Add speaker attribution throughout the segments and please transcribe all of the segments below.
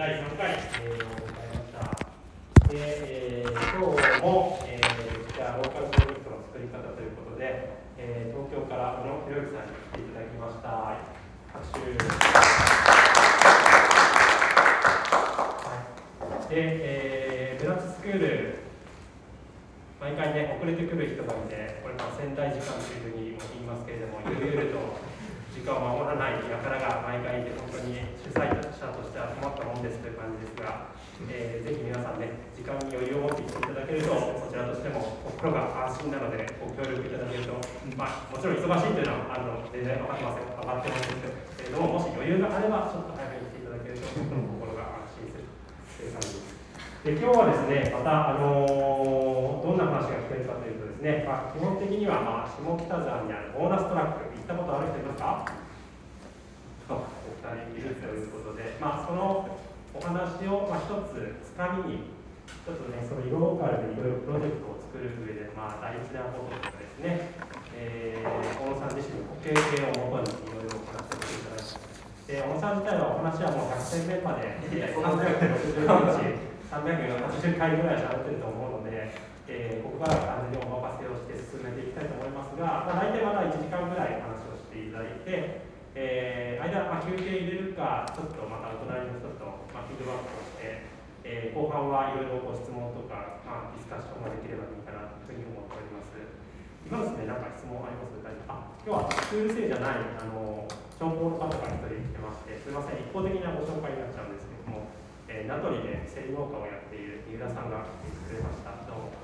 Speaker 1: 第3回、えー、を迎えました。で、えー、今日も、えー、じゃあローカルプロジェクトの作り方ということで、えー、東京から小野博之さんに来ていただきました。拍手。はい、で、えー、ブラッツスクール、毎回ね、遅れてくる人がいて、これまあ仙台時間というふうにも言いますけれども、ゆるゆると時間を守らない輩が毎回いて、本当に主催者としては困じですが、えー、ぜひ皆さんね、時間に余裕を持っていっていただけると、こちらとしても心が安心なので、ご協力いただけると、まあ、もちろん忙しいというのはあの全然分かってますよ、上がってますけれども、もし余裕があれば、ちょっと早めに来ていただけると、心が安心するという感じです。で今日はですね、また、あのー、どんな話が聞けるかというとですね、まあ、基本的には、まあ、下北沢にあるボーナストラック、行ったことある人いますか？お二人いるということで、まあ、そのお話を、まあ、一つ、つかみに、一つね、その色ローカルでいろいろプロジェクトを作る上で、まあ、大事なこととかですね、えー、小野さん自身のご経験をもとにいろいろお話をしていただきで、小野さん自体はお話はもう100点目まで、360日。380回ぐらい喋ってると思うので、えー、ここからは完全にお任せをして進めていきたいと思いますが、まあ、大体まだ1時間ぐらいお話をしていただいて、えー、間、まあ、休憩入れるか、ちょっとまたお隣の人と、フィードバックをして、えー、後半はいろいろご質問とか、まあ、ディスカッションができればいいかなというふうに思っております。今ですね、なんか質問ありますあ、今日はスクール生じゃない、あの、情報の方が一人来てまして、すみません、一方的なご紹介になっちゃうんですけども、えー、名取でセリ農家をやっている三浦さんが来てくれました。どうも。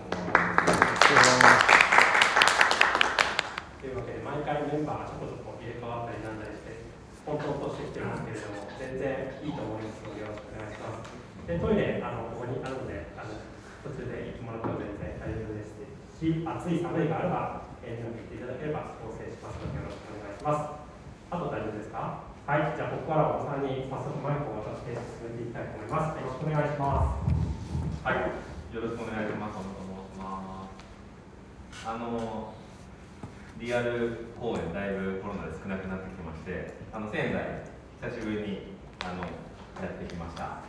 Speaker 1: というわけで、毎回メンバーちょこちょこ入れ替わったりなんだりして、混沌としてきてますけれども、全然いいと思いますので、よろしくお願いします。で、トイレ、あのここにあるので、あの途中で行ってもらっても全然大丈夫ですし、暑い寒いがあれば、えー、見ていただければ構成しますので、よろしくお願いします。あと大丈夫ですか？はい、じゃあここからはお三人早速マイクを渡して進めていきたいと思います。よろしくお願いします。
Speaker 2: はい、よろしくお願いします。小野と申します。あのリアル公演だいぶコロナで少なくなってきまして、あの仙台久しぶりにあのやってきました。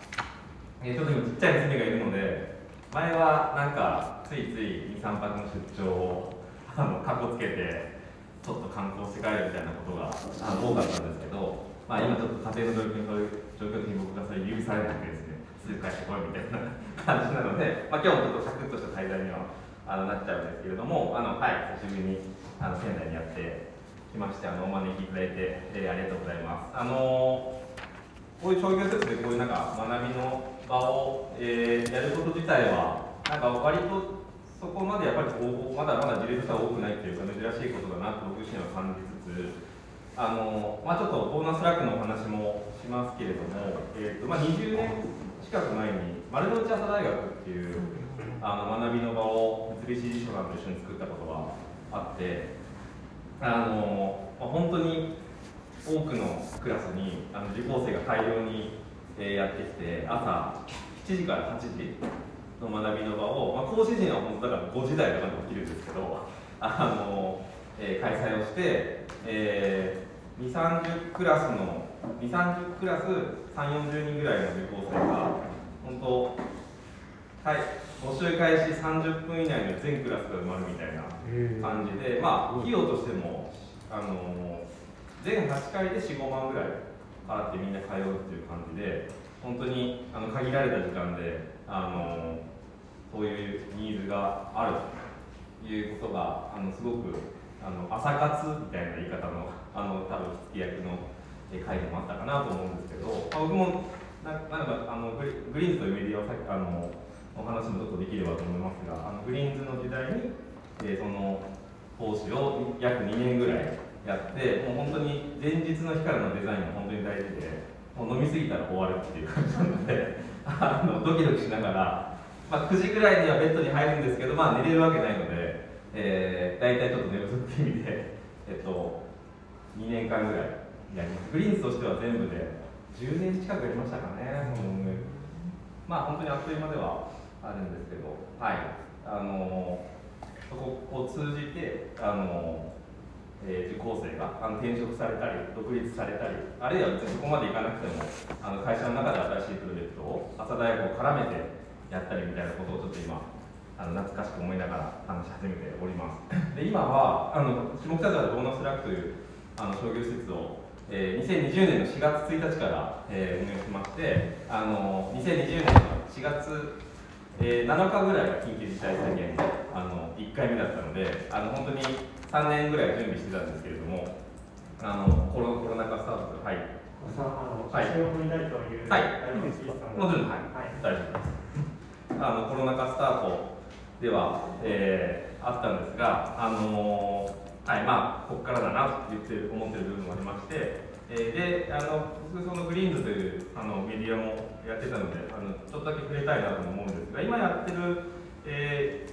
Speaker 2: えちょっと今ちっちゃい娘がいるので、前はなんかついつい2、3泊の出張をあのかっこつけて。ちょっと観光して帰るみたいなことがあの多かったんですけど、まあ、今ちょっと家庭の状況にそういう状況的に僕がそれ許されなくてですねすぐ帰ってこいみたいな感じなので、まあ、今日もちょっとサクッとした滞在にはあのなっちゃうんですけれどもあの、はい、久しぶりにあの仙台にやってきましてあのお招きいただいて、えー、ありがとうございます。あのこういう商業施設でこういうなんか学びの場を、えー、やること自体はなんか割とそこまでやっぱりこうまだまだ事例としては多くないっていうか珍しいことだなと僕自身は感じつつあの、まあ、ちょっとボーナスラックのお話もしますけれども、えーとまあ、20年近く前に丸の内朝大学っていうあの学びの場を三菱地所さんと一緒に作ったことがあってあの、まあ、本当に多くのクラスにあの受講生が大量に、え、やってきて朝7時から8時の学びの場を、まあ、講師陣は本当だから5時台とかで起きるんですけど、あのえー、開催をして、えー、2、30クラスの、2、30クラス3、40人ぐらいの受講生が、本当、はい、募集開始30分以内の全クラスが埋まるみたいな感じで、まあ、費用としても、あの全8回で4、5万ぐらい払ってみんな通うっていう感じで、本当にあの限られた時間で、あのそういうニーズがあるということがあのすごくあの朝活みたいな言い方のあの多分火付け役の会でもあったかなと思うんですけど、まあ、僕もななんかあのグリーンズというメディアをさっきあのお話もちょっとできればと思いますがあのグリーンズの時代に、えー、その講師を約2年ぐらいやってもう本当に前日の日からのデザインが本当に大事でもう飲み過ぎたら終わるっていう感じなので あのドキドキしながら、まあ、9時ぐらいにはベッドに入るんですけど、まあ、寝れるわけないので、えー、大体ちょっと寝不足って意味で、えっと、2年間ぐらいやります。グリーンズとしては全部で10年近くやりましたかね、う。ん、まあ本当にあっという間ではあるんですけどはい。あのそこを通じてあのえー、受講生があの転職されたり独立されたりあるいは別にそこまでいかなくてもあの会社の中で新しいプロジェクトを朝大学を絡めてやったりみたいなことをちょっと今あの懐かしく思いながら話し始めております。で今はあの下北沢でボーナスラックというあの商業施設を、えー、2020年の4月1日から、えー、運営しましてあの2020年の4月、えー、7日ぐらいが緊急事態宣言のあの1回目だったのであの本当に3年ぐらい準備してたんですけれどもあのコロコロナ禍スタートはい。
Speaker 1: さあの写真を撮りたいという、
Speaker 2: はい、もちろん、はい、はい、大丈夫です。あのコロナ禍スタートでは、えー、あったんですが、あのー、はいまあ、ここからだなと言って思ってる部分もありまして、えー、であの僕そのグリーンズというあのメディアもやってたのであのちょっとだけ触れたいなと思うんですが今やってる、え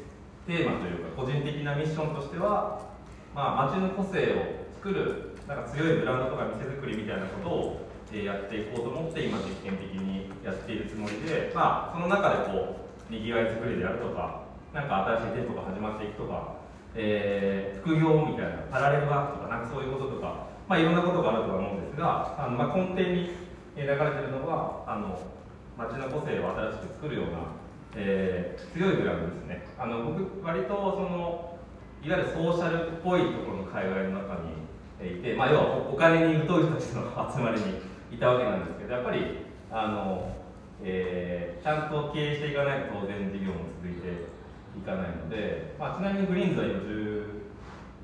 Speaker 2: ー、テーマというか個人的なミッションとしては、まあ、街の個性を作るなんか強いブランドとか店作りみたいなことを、えー、やっていこうと思って今実験的にやっているつもりで、まあ、その中でこうにぎわい作りであるとかなんか新しい店舗が始まっていくとか、えー、副業みたいなパラレルワークとかなんかそういうこととか、まあ、いろんなことがあるとは思うんですがあの、まあ、根底に流れてるのはあの街の個性を新しく作るような、えー、強いブランドですね。あの僕割とそのいわゆるソーシャルっぽいところの海外の中にいて、まあ、要はお金に疎い人たちの集まりにいたわけなんですけどやっぱりあの、えー、ちゃんと経営していかないと当然事業も続いていかないので、まあ、ちなみにグリーンズは今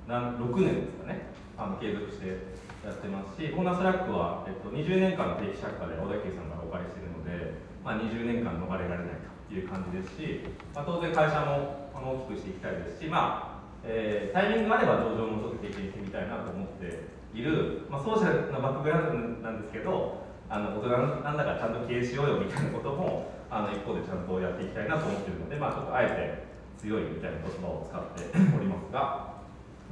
Speaker 2: 16年ですかね。あの継続してやってますしコーナースラックは、えっと、20年間の定期借家で小田急さんからお借りしてるので、まあ、20年間逃れられないという感じですし、まあ、当然会社もあの大きくしていきたいですし、まあえー、タイミングがあれば上場もちょっと経験してみたいなと思っている、まあ、ソーシャルなバックグラウンドなんですけどあの大人なんだからちゃんと経営しようよみたいなこともあの一方でちゃんとやっていきたいなと思っているので、まあ、ちょっとあえて強いみたいな言葉を使っておりますが。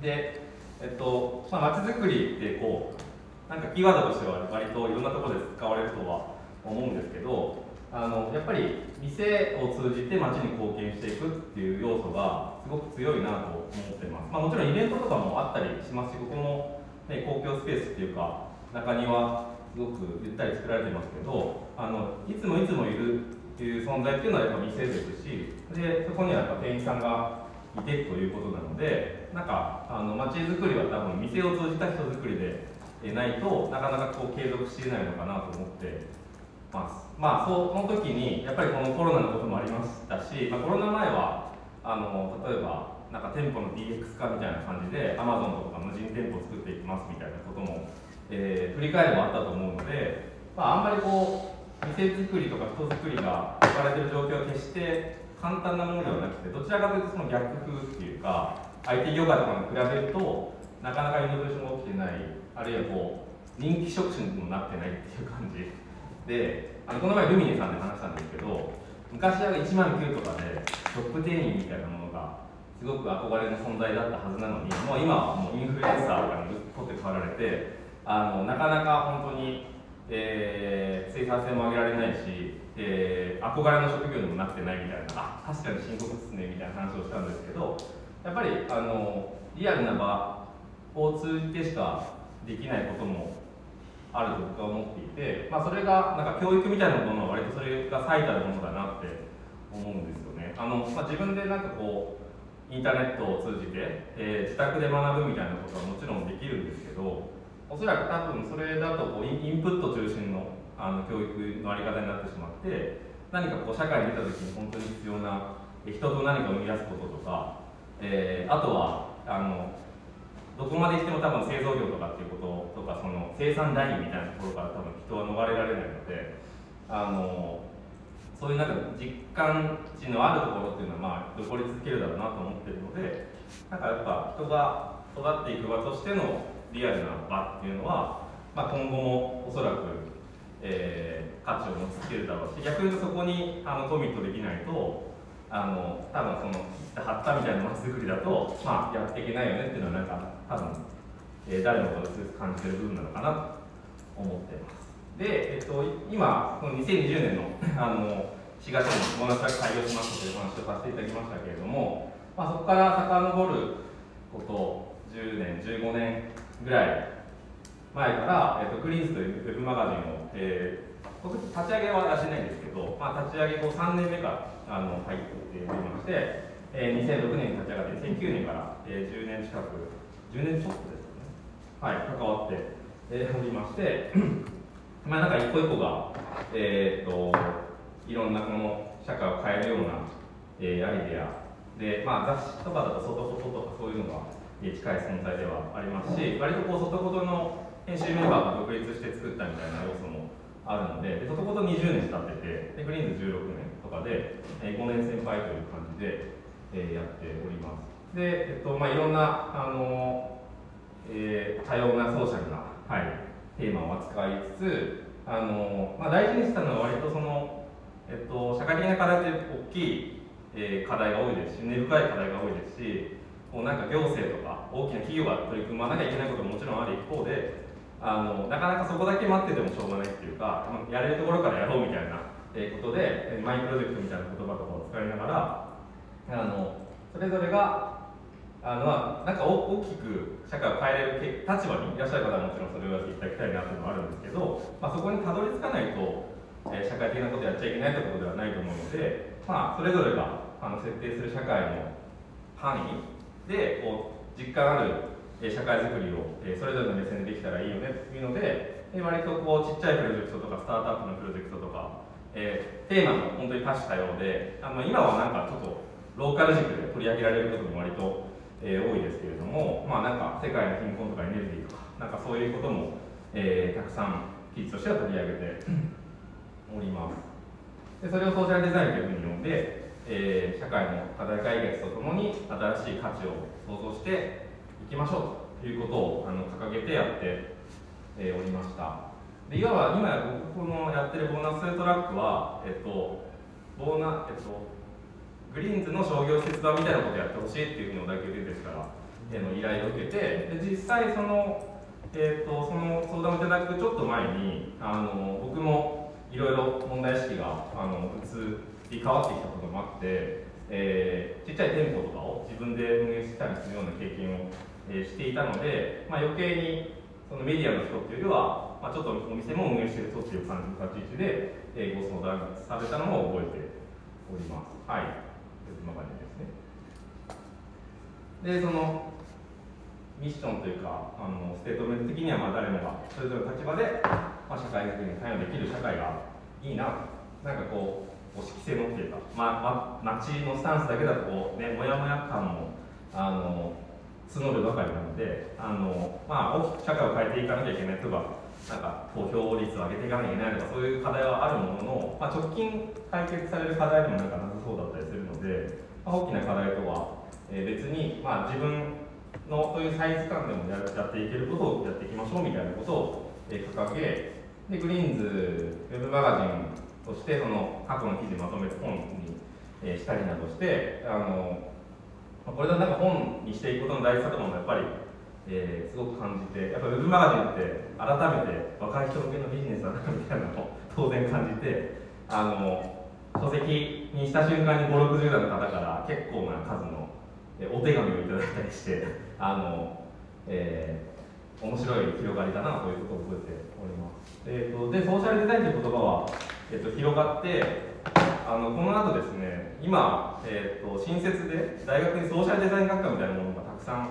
Speaker 2: で、えっとまあ、街づくりってこうなんかキーワードとしては割といろんなところで使われるとは思うんですけどあのやっぱり店を通じて街に貢献していくっていう要素がすごく強いなと思ってます、まあ、もちろんイベントとかもあったりしますしここも、ね、公共スペースっていうか中庭すごくゆったり作られてますけどあのいつもいつもいるっていう存在っていうのはやっぱ店ですしでそこにはやっぱ店員さんがいてということなのでなんかあの街づくりは多分店を通じた人づくりでないとなかなかこう継続しえないのかなと思ってます。まあその時にやっぱりこのコロナのこともありましたし、まあ、コロナ前はあの例えばなんか店舗の DX 化みたいな感じで Amazon とか無人店舗を作っていきますみたいなことも、えー、振り返ればあったと思うので、まあ、あんまりこう店作りとか人作りが置かれてる状況は決して簡単なものではなくてどちらかというとその逆風っていうか IT 業界とかに比べるとなかなかイノベーションが起きてないあるいはこう人気職種にもなってないっていう感じ。であのこの前ルミネさんで話したんですけど昔は1万9とかでトップ店員みたいなものがすごく憧れの存在だったはずなのにもう今はもうインフルエンサーとかに取って代わられてあのなかなか本当にえー、生産性も上げられないし、えー、憧れの職業にもなってないみたいなあ確かに深刻ですねみたいな話をしたんですけどやっぱりあのリアルな場を通じてしかできないこともあると僕は思っていて、まあ、それがなんか教育みたいなものは割とそれが最たるものだなって思うんですよね。あのまあ、自分でなんかこうインターネットを通じて、えー、自宅で学ぶみたいなことはもちろんできるんですけどおそらく多分それだとこうインプット中心のあの教育の在り方になってしまって何かこう社会に出た時に本当に必要な人と何かを生み出すこととか、えー、あとはあのどこまで行っても多分製造業とかっていうこととかその生産ラインみたいなところから多分人は逃れられないのであのそういうなんか実感値のあるところっていうのはまあ残り続けるだろうなと思ってるのでなんかやっぱ人が育っていく場としてのリアルな場っていうのは、まあ、今後もおそらく、えー、価値を持ちつけるだろうし逆にそこにあのコミットできないとあの多分その切った貼ったみたいな街づくりだと、まあ、やっていけないよねっていうのはなんか多分、えー、誰もが薄々感じてる部分なのかなと思ってます。で、えっと、今、この2020年のあの4月にボーナス開業しますという話をさせていただきましたけれども、まあ、そこから遡ること10年15年ぐらい前から、えっとグリーンズというウェブマガジンを、えー僕立ち上げはしないんですけど、まあ、立ち上げ後3年目からあの入っておりまして、えー2006年に立ち上がって2009年から、えー10年近く10年ちょっとですね。はい関わって、えーおりましてまあなんか一個一個がえーっといろんなこの社会を変えるような、えーアイデア。で、まあ、雑誌とかだと外フォトとかそういうのが近い存在ではありますし割とこう外フォトの編集メンバーが独立して作ったみたいな要素もあるのでで外フォト20年経っててでグリーンズ16年とかで、えー5年先輩という感じで、えやっております。で、えっとまあ、いろんなあのえー多様なソーシャルな、はい、テーマを扱いつつあの、まあ、大事にしたのは割とその、えっと、社会的な課題って大きい、えー課題が多いですし根深い課題が多いですしこうなんか行政とか大きな企業が取り組まなきゃいけないことももちろんある一方であのなかなかそこだけ待っててもしょうがないっていうかやれるところからやろうみたいな、ことでマイプロジェクトみたいな言葉とかを使いながらあのそれぞれがあのなんかお大きく社会を変えれる立場にいらっしゃる方はもちろんそれをやっていただきたいなというのはあるんですけど、まあ、そこにたどり着かないと、え社会的なことやっちゃいけないということではないと思うので、まあ、それぞれがあの設定する社会の範囲でこう実感ある、社会づくりを、えーそれぞれの目線でできたらいいよねというので、えー割とこうちっちゃいプロジェクトとかスタートアップのプロジェクトとか、えーテーマも本当に多種多様であの今はなんかちょっとローカル軸で取り上げられることも割と、えー多いですけれども、まあ、なんか世界の貧困とかエネルギーとかなんかそういうことも、えーたくさん記事としては取り上げて おります。でそれをソーシャルデザインというふうに呼んで、えー社会の課題解決とともに新しい価値を創造していきましょうということをあの掲げてやって、えーおりました。でいわば今僕このやってるボーナストラックは、えっと、ボーナえっとグリーンズの商業施設版みたいなことやってほしいっていうふうに小田急電鉄から、えの依頼を受けてで実際その,、えー、とその相談をいただくちょっと前にあの僕もいろいろ問題意識があの移り変わってきたこともあって、えーちっちゃい店舗とかを自分で運営したりするような経験を、えしていたので、まあ、余計にそのメディアの人っていうよりは、まあ、ちょっとお店も運営している組織を感じる立ち位置で、えーご相談されたのも覚えております。はいままでですね。で、そのミッションというか、あのステートメント的にはまあ誰もがそれぞれの立場で、まあ、社会づくりに関与できる社会がいいな、なんかこう、組織性のっていうか、まあ、ま町のスタンスだけだとこう、ね、もやもや感もあの募るばかりなので、あのまあ、大きく社会を変えていかなきゃいけないとか、なんか投票率を上げていかなきゃいけないとか、そういう課題はあるものの、まあ、直近解決される課題でもなんかなさそうだったりするので、まあ、大きな課題とは、え別に、まあ、自分のそういうサイズ感でもやっていけることをやっていきましょうみたいなことを、え掲げでグリーンズウェブマガジンとしてその過去の記事まとめて本に、えしたりなどしてあのまあこれでなんか本にしていくことの大事さとかもやっぱり、えーすごく感じてやっぱウェブマガジンって改めて若い人向けのビジネスだなみたいなのを 当然感じてあの書籍にした瞬間に560代の方から結構な数のお手紙をいただいたりして あの、えー面白い広がりだなということを覚えております。えー、とでソーシャルデザインという言葉は、えー、と広がってあのこの後ですね今、えー、と新設で大学にソーシャルデザイン学科みたいなものがたくさん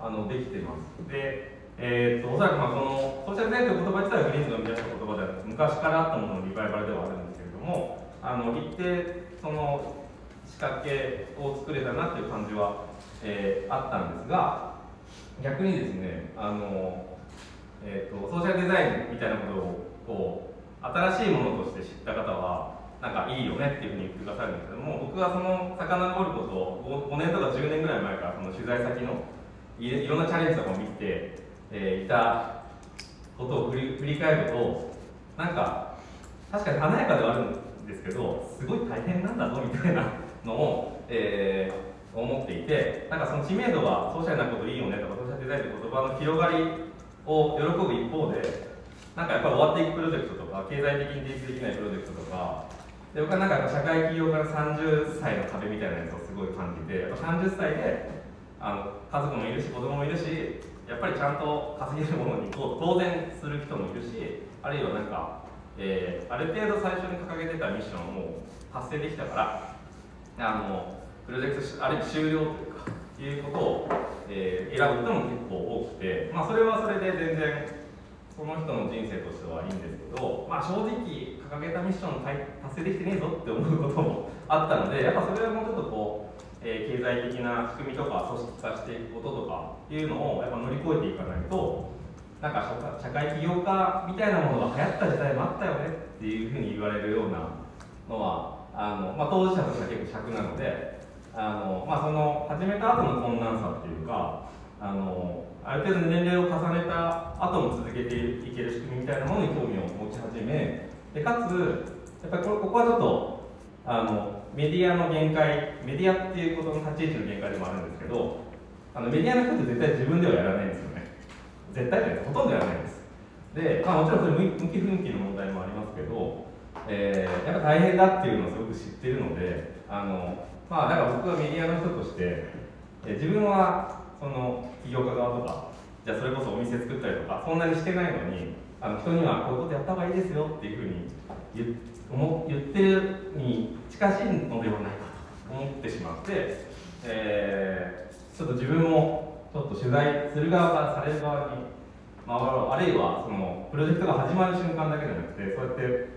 Speaker 2: あのできてます。でえー、とおそらくまあこのソーシャルデザインという言葉自体はグリーンズの生み出した言葉ではなく昔からあったもののリバイバルではあるんですけれどもあの一定その仕掛けを作れたなっていう感じは、えーあったんですが逆にですねあの、えー、とソーシャルデザインみたいなことをこう新しいものとして知った方はなんかいいよねっていうふうに言ってくださるんですけども僕はその遡ることを 5, 年とか10年ぐらい前からその取材先のいろんなチャレンジとかを見て、えーいたことを振り振り返るとなんか確かに華やかではあるんですけどすごい大変なんだぞみたいなのを、えー思っていてなんかその知名度はソーシャルなこといいよねとかソーシャルデザインという言葉の広がりを喜ぶ一方でなんかやっぱり終わっていくプロジェクトとか経済的に提出できないプロジェクトとかで僕はなんか社会企業から30歳の壁みたいなやつをすごい感じてやっぱ30歳であの家族もいるし子供もいるしやっぱりちゃんと稼げるものに当然する人もいるしあるいはなんか、えー、ある程度最初に掲げてたミッションをもう達成できたからあのプロジェクトあるいは終了というかいうことを、えー、選ぶ人も結構多くて、まあ、それはそれで全然その人の人生としてはいいんですけど、まあ、正直掲げたミッション達成できてねえぞって思うこともあったのでやっぱそれはもうちょっとこう、えー、経済的な仕組みとか組織化していくこととかっていうのをやっぱ乗り越えていかないとなんか社会起業家みたいなものが流行った時代もあったよねっていうふうに言われるようなのはあの、まあ、当事者としては結構尺なのであの、まあ、その始めた後の困難さっていうかあのある程度年齢を重ねた後も続けていける仕組みみたいなものに興味を持ち始めでかつやっぱりここはちょっとあのメディアの限界メディアっていうことの立ち位置の限界でもあるんですけどあのメディアの人って絶対自分ではやらないんですよね。絶対じゃないほとんどやらないんです。で、まあ、もちろんそれ向き不向きの問題もありますけど、えー、やっぱ大変だっていうのをすごく知ってるのであのまあだから僕はメディアの人として、え自分はその起業家側とかじゃあそれこそお店作ったりとかそんなにしてないのにあの人にはこういうことやった方がいいですよっていうふうに言言ってるに近しいのではないかと思ってしまって、えー、ちょっと自分もちょっと取材する側からされる側に、まあ、あるいはそのプロジェクトが始まる瞬間だけじゃなくてそうやって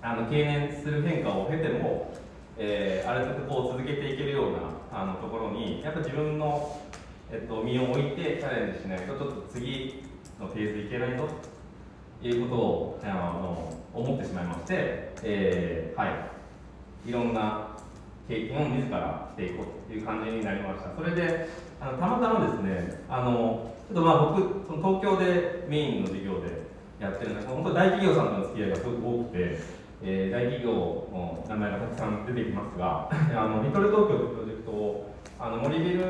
Speaker 2: あの経年する変化を経てもえー、ある程度こう続けていけるようなあのところにやっぱ自分の、えっと、身を置いてチャレンジしないとちょっと次のフェーズいけないぞいうことをあの思ってしまいまして、えー、はい。いろんな経験を自らしていこうという感じになりました。それであのたまたまですねあのちょっとまあ僕その東京でメインの授業でやってるんですけど本当大企業さんとの付き合いがすごく多くてえー、大企業の名前がたくさん出てきますが あのリトル東京というプロジェクトをあの森ビル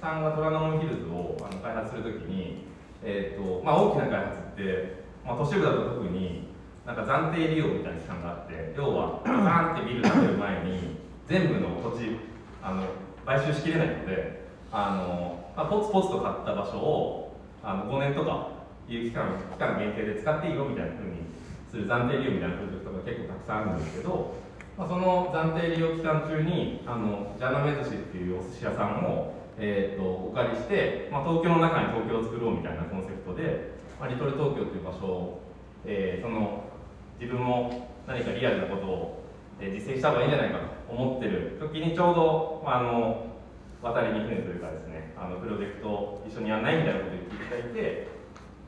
Speaker 2: さんが虎ノ門ヒルズをあの開発するときに、えーとまあ、大きな開発って、まあ、都市部だと特になんか暫定利用みたいな期間があって要はバーンってビル建てる前に全部の土地あの買収しきれないのであの、まあ、ポツポツと買った場所をあの5年とかいう期間期間限定で使っていいよみたいなふうにする暫定利用みたいなプロジェクトが結構たくさんあるんですけど、まあ、その暫定利用期間中にあのジャーナメ寿司っていうお寿司屋さんを、えーと、お借りして、まあ、東京の中に東京を作ろうみたいなコンセプトで、まあ、リトル東京という場所を、えー、その自分も何かリアルなことを、えー、実践した方がいいんじゃないかと思ってる時にちょうど、まあ、あの渡りに船というかですねあのプロジェクト一緒にやらないみたいなことを言っていただいて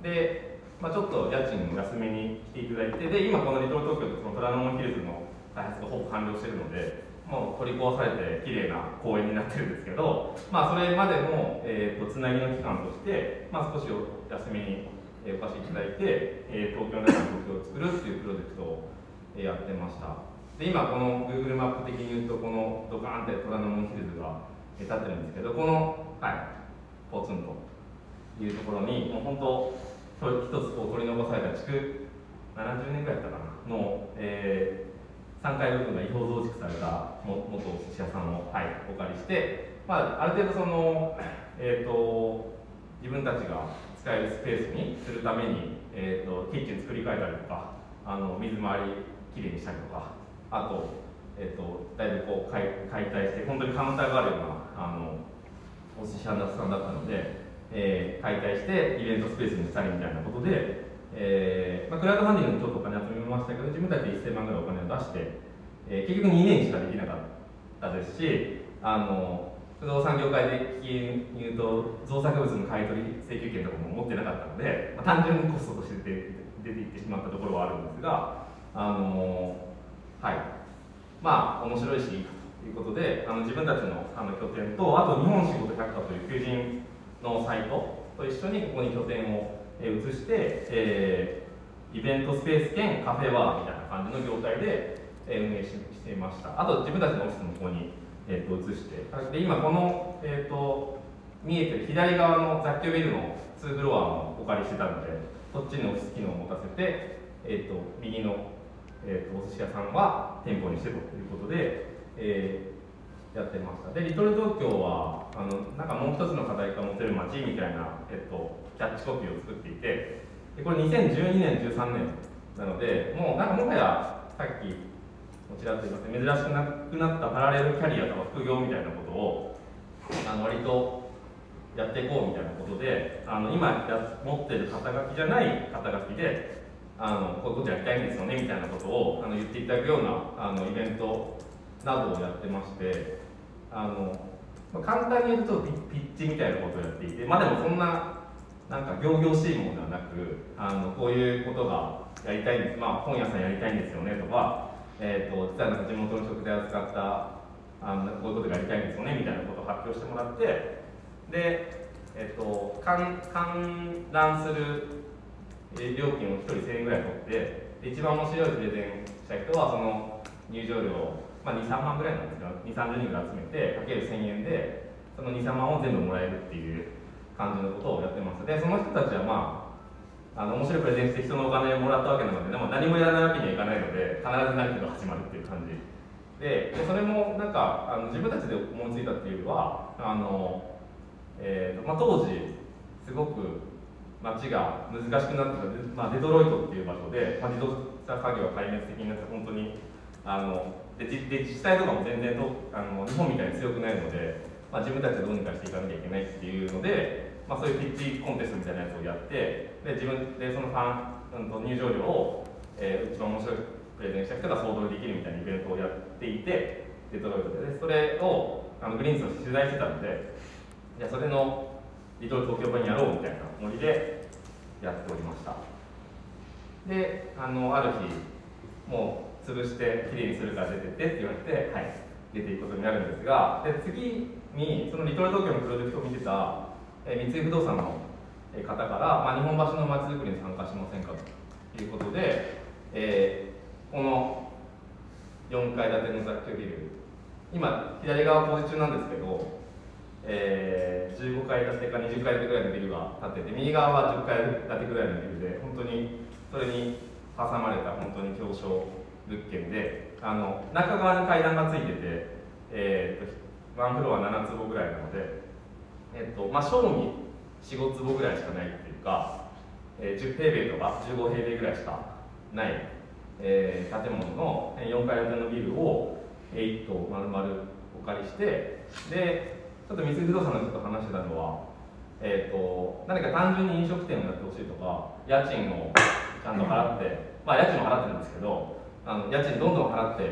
Speaker 2: でまあ、ちょっと家賃安めに来ていただいてで今このリトル東京とその虎ノ門ヒルズの開発がほぼ完了してるのでもう取り壊されて綺麗な公園になってるんですけど、まあ、それまでの、えーと、つなぎの期間として、まあ、少し安めにお貸しいただいて、えー、東京の中に東京を作るっていうプロジェクトをやってました。で今この Google マップ的に言うとこのドカーンって虎ノ門ヒルズが立ってるんですけどこのはいポツンというところにもう本当一つこう取り残された築70年ぐらいだったかなの、えー、3階部分が違法増築されたも元お寿司屋さんを、はい、お借りして、まあ、ある程度その、えーと、自分たちが使えるスペースにするために、えーと、キッチン作り変えたりとかあの水回りきれいにしたりとかあと,、えーと、だいぶこう解解体して本当にカウンターがあるようなあのお寿司屋さんだったのでえー、解体してイベントスペースにしたりみたいなことで、えーまあ、クラウドファンディングにちょっとお金集めましたけど自分たちで1000万ぐらいお金を出して、えー、結局2年しかできなかったですしあの不動産業界的に言うと造作物の買い取り請求権とかも持ってなかったので、まあ、単純にコストとして出ていってしまったところはあるんですがあのはい。まあ面白いしいいということであの自分たちのあの拠点とあと日本仕事百科という求人のサイトと一緒にここに拠点を移して、えー、イベントスペース兼カフェバーみたいな感じの業態で運営していました。あと自分たちのオフィスもここに、えー、と移して。で今この、えーと、見えてる左側の雑居ビルの2フロアもお借りしてたのでそっちにオフィス機能を持たせて、えーと、右の、えーと、お寿司屋さんは店舗にしてということで、えーやってました。でリトル東京はあのなんかもう一つの課題が持てる街みたいな、えっと、キャッチコピーを作っていてでこれ2012年13年なのでもうなんかもはやさっきこちらと言います珍しくなくなったパラレルキャリアとか副業みたいなことをあの割とやっていこうみたいなことであの今や持ってる肩書きじゃない肩書きであのこういうことやりたいんですよねみたいなことをあの言っていただくようなあのイベントなどをやってましてあの、まあ、簡単に言うとピッチみたいなことをやっていてまあでもそんななんか仰々しいものではなくあのこういうことがやりたいんです、まあ、本屋さんやりたいんですよねとか、えーと、実はなんか地元の食材を使ったあのこういうことがやりたいんですよねみたいなことを発表してもらってで、えーと、観観覧する料金を1人1000円ぐらい取って一番面白いプレゼンした人はその入場料まあ、23万ぐらいなんですけど2 3 0人ぐらい集めてかける1000円でその23万を全部もらえるっていう感じのことをやってます。でその人たちはまああの面白いプレゼンして人のお金をもらったわけなのででも何もやらないわけにはいかないので必ず何かが始まるっていう感じ。でそれもなんかあの自分たちで思いついたっていうよりはあの、えーまあ、当時すごく街が難しくなってた、まあ、デトロイトっていう場所で、まあ、自動車作業が壊滅的になって本当にあのでで自治体とかも全然どあの日本みたいに強くないので、まあ、自分たちでどうにかしていかなきゃいけないっていうので、まあ、そういうピッチコンテストみたいなやつをやってで自分でそのファン、うん、と入場料を、えー、一番面白いプレゼンした人が総取りできるみたいなイベントをやっていてデトロイトで。でそれをあのグリーンズの取材してたのでじゃそれのリトル東京版やろうみたいなノリでやっておりました。であのある日もう潰してきれいにするから出てってって言われて、はい、出ていくことになるんですがで次にそのリトル東京のプロジェクトを見てた、え三井不動産の方から、まあ、日本橋のまちづくりに参加しませんかということで、えー、この4階建ての雑居ビル今左側工事中なんですけど、えー、15階建てか20階建てぐらいのビルが建ってて右側は10階建てぐらいのビルで本当にそれに挟まれた本当に狭小物件であの中側に階段がついてて、えーと、ワンフロア7坪ぐらいなので、えーとまあ、正味45坪ぐらいしかないっていうか、えー、10平米とか15平米ぐらいしかない、えー、建物の4階建てのビルを1棟丸々お借りしてでちょっと三井不動産の人と話したのは、えーと、何か単純に飲食店をやってほしいとか家賃をちゃんと払って、まあ家賃も払ってるんですけどあの家賃どんどん払って、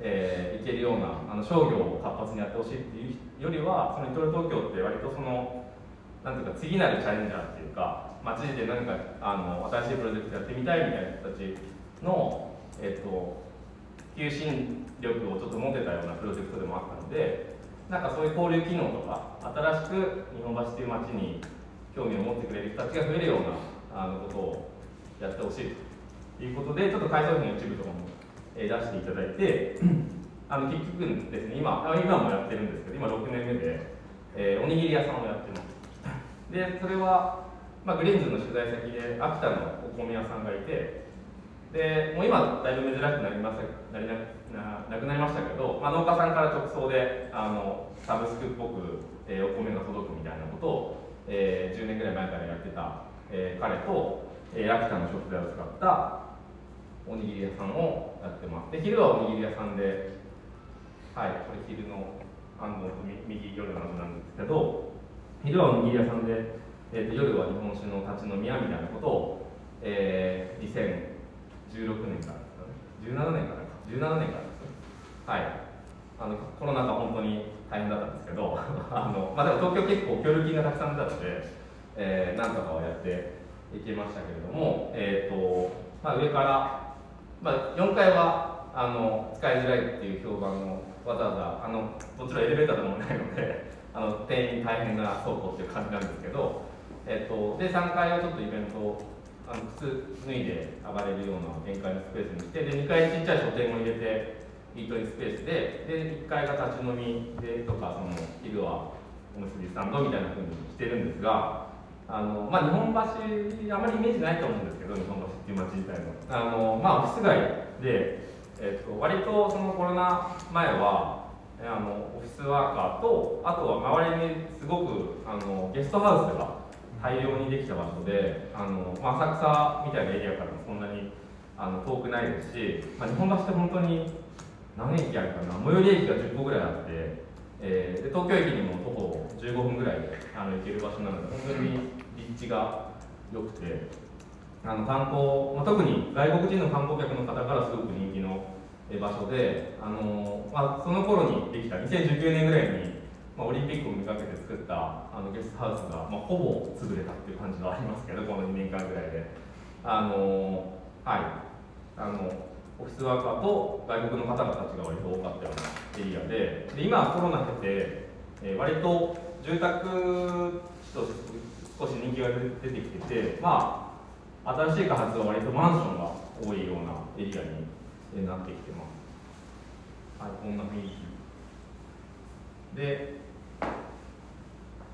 Speaker 2: えー、いけるようなあの商業を活発にやってほしいっていうよりはそのリトル東京って割とそのなんていうか次なるチャレンジャーっていうか街で何かあの新しいプロジェクトやってみたいみたいな人たちの、えっ、ー、と求心力をちょっと持てたようなプロジェクトでもあったのでなんかそういう交流機能とか新しく日本橋という街に興味を持ってくれる人たちが増えるようなあのことをやってほしいということでちょっと改造費の一部とかも、えー、出していただいて あの結局ですね今今もやってるんですけど今6年目で、えー、おにぎり屋さんをやってますでそれは、まあ、グリーンズの取材先で秋田のお米屋さんがいてでもう今だいぶ珍しくなりましなりななくなりましたけど、まあ、農家さんから直送であのサブスクっぽく、えー、お米が届くみたいなことを、えー、10年ぐらい前からやってた、えー、彼と、えー、秋田の食材を使ったおにぎり屋さんをやってます。で昼はおにぎり屋さんではいこれ昼の安藤と右夜のなんですけど昼はおにぎり屋さんで、えーと、夜は日本酒の立ち飲み屋みたいなことを、えー、2016年からですかね。17年からか。17年からですはい。あのコロナ禍本当に大変だったんですけど あの、まあ、でも東京結構協力金がたくさん出たので、えー、なんとかはやっていけましたけれども、えーとまあ、上からまあ、4階はあの使いづらいっていう評判のわざわざあのもちろんエレベーターでもないのであの店員大変な倉庫っていう感じなんですけど、えっと、で3階はちょっとイベントあの靴脱いで上がれるような宴会のスペースにしてで2階ちっちゃい書店を入れてイートインスペースでで1階が立ち飲みでとかその昼はおむすびスタンドみたいなふうにしてるんですがあのまあ、日本橋あまりイメージないと思うんですけど日本橋っていう街自体のあの、まあ、オフィス街で、えっと、割とそのコロナ前はあのオフィスワーカーとあとは周りにすごくあのゲストハウスが大量にできた場所であの、まあ、浅草みたいなエリアからもそんなにあの遠くないですし、まあ、日本橋って本当に何駅あるかな最寄り駅が10個ぐらいあって、えーで東京駅にも徒歩15分ぐらいであの行ける場所なので本当に立地が良くてあの観光、まあ、特に外国人の観光客の方からすごく人気の場所で、あのまあ、その頃にできた2019年ぐらいに、まあ、オリンピックをめがけて作ったあのゲストハウスが、まあ、ほぼ潰れたっていう感じはありますけどこの2年間ぐらいで。あのはいあのオフィスワーカーと外国の方々たちが割と多かったようなエリアでで今コロナ経て、えー割と住宅地として少し人気が出てきててまあ新しい開発は割とマンションが多いようなエリアにえーなってきてます。はいこんな雰囲気。で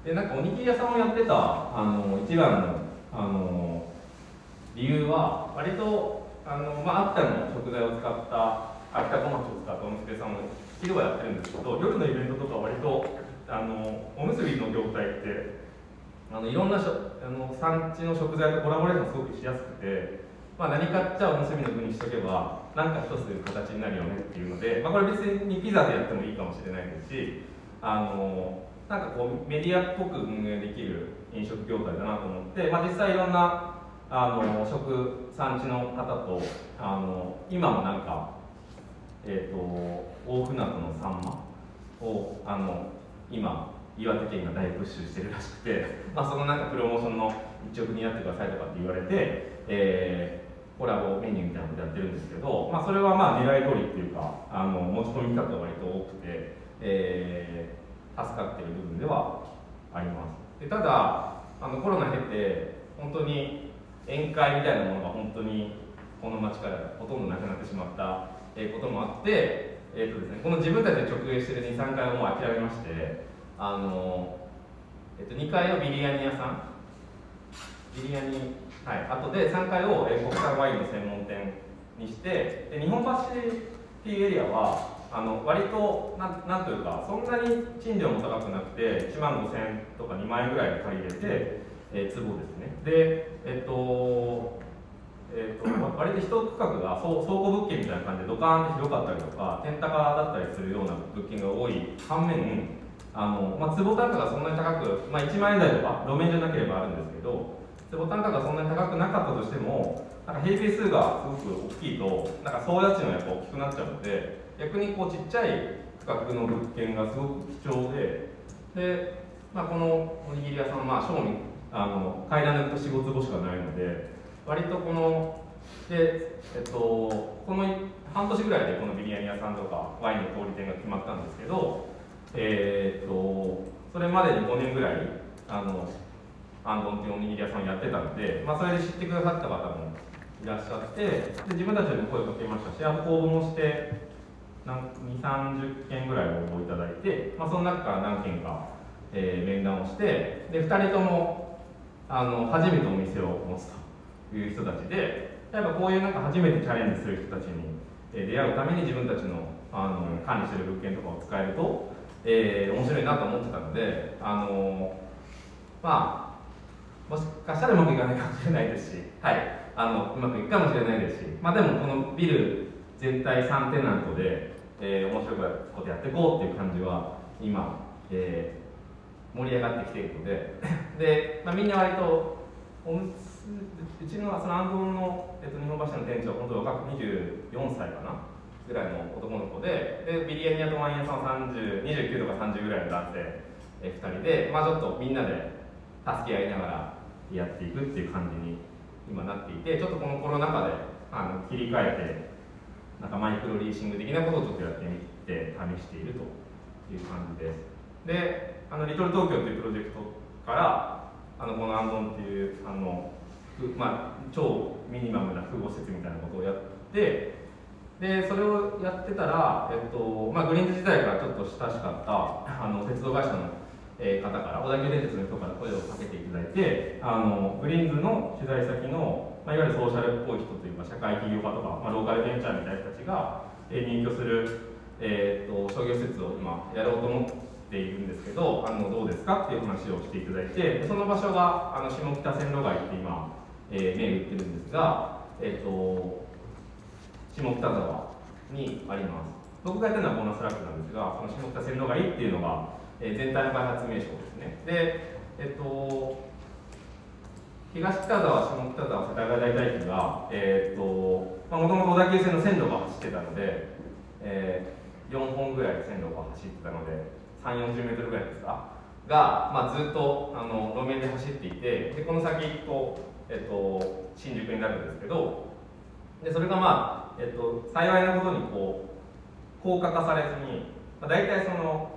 Speaker 2: でなんかおにぎり屋さんをやってたあの一番のあの理由は割とあの、まあ、秋田の食材を使った秋田小町を使ったお店さんを昼はやってるんですけど夜のイベントとか割とあのおむすびの業態ってあのいろんなしょあの産地の食材とコラボレーションすごくしやすくて、まあ、何かじゃあおむすびの具にしとけば何か一つ形になるよねっていうので、まあ、これ別にピザでやってもいいかもしれないですしあのなんかこうメディアっぽく運営できる飲食業態だなと思って、まあ、実際いろんなあの食産地の方とあの今もなんか、えー、と大船渡のサンマをあの今岩手県が大プッシュしてるらしくて、まあ、そのなんかプロモーションの一翼になってくださいとかって言われて、えーコラボメニューみたいなことやってるんですけど、まあ、それはまあ狙い通りっていうかあの持ち込み方が割と多くて、えー助かっている部分ではあります。でただあのコロナ経て本当に宴会みたいなものが本当にこの町からほとんどなくなってしまったこともあって、えーとですね、この自分たちで直営してる23階をもう諦めましてあの、えー、と2階をビリヤニ屋さん。ビリヤニはいあとで3階を、えー国産ワインの専門店にしてで日本橋っていうエリアはあの割となんなんというかそんなに賃料も高くなくて1万5000円とか2万円ぐらいで借りれて、えー、坪ですね。でえっとえー、と割と一区画が倉倉庫物件みたいな感じでドカーンって広かったりとか天高だったりするような物件が多い反面あの、まあ、坪単価がそんなに高く、まあ、1万円台とか路面じゃなければあるんですけど坪単価がそんなに高くなかったとしてもなんか平米数がすごく大きいとなんか総家賃がやっぱ大きくなっちゃうので逆にこうちっちゃい区画の物件がすごく貴重でで、まあ、このおにぎり屋さんまあ正味あの階段抜くと4、5坪しかないので割とこので、えっと、この半年ぐらいでこのビリヤニ屋さんとかワインの小売店が決まったんですけど、えーっとそれまでに5年ぐらいあのアンドンっていうおにぎり屋さんをやってたので、まあ、それで知ってくださった方もいらっしゃってで自分たちでも声をかけましたしあの公募もして2 3 0件ぐらい応募いただいて、まあ、その中から何件か、えー面談をしてで2人ともあの初めてお店を持つという人たちでやっぱこういうなんか初めてチャレンジする人たちに、出会うために自分たちのあの管理してる物件とかを使えると、えー面白いなと思ってたのであのまあもしかしたらうまくいかないかもしれないですし、はい、あのうまくいくかもしれないですし、まあ、でもこのビル全体3テナントで、えー面白いことやっていこうっていう感じは今、えー盛り上がってきているので。で、まあ、みんな割とおむすうちのそのアンドンの、えっと、日本橋の店長本当若く24歳かなぐらいの男の子ででビリヤニ屋とワイン屋さんは29とか30ぐらいの男性、え2人で、まあ、ちょっとみんなで助け合いながらやっていくっていう感じに今なっていてちょっとこのコロナ禍であの切り替えてなんかマイクロリーシング的なことをちょっとやってみて試しているという感じです。であのリトル東京というプロジェクトからあのこのアンドンっていうあの、まあ、超ミニマムな複合施設みたいなことをやってでそれをやってたら、えっとまあ、グリーンズ時代からちょっと親しかったあの鉄道会社の、えー方から小田急電鉄の人から声をかけていただいてあのグリーンズの取材先の、まあ、いわゆるソーシャルっぽい人というか社会起業家とか、まあ、ローカルベンチャーみたいな人たちが、えー入居する、えー、と商業施設を今やろうと思っているんですけどあのどうですかっていう話をしていただいてその場所があの下北線路街って今、えー、銘打ってるんですが、えー、と下北沢にあります。僕がやってるのはボーナスラックなんですがこの下北線路街っていうのが、えー、全体の開発名称ですね。でえっ、と東北沢、下北沢、世田谷大田駅が、えーともともと小田急線の線路が走ってたので、えー、4本ぐらい線路が走ってたので、3、40メートルぐらいですか、が、まあ、ずっとあの路面で走っていて、でこの先行くと、えーと、新宿になるんですけど、でそれが、まあえーと、幸いなことにこう高架化されずに、まあ、大体その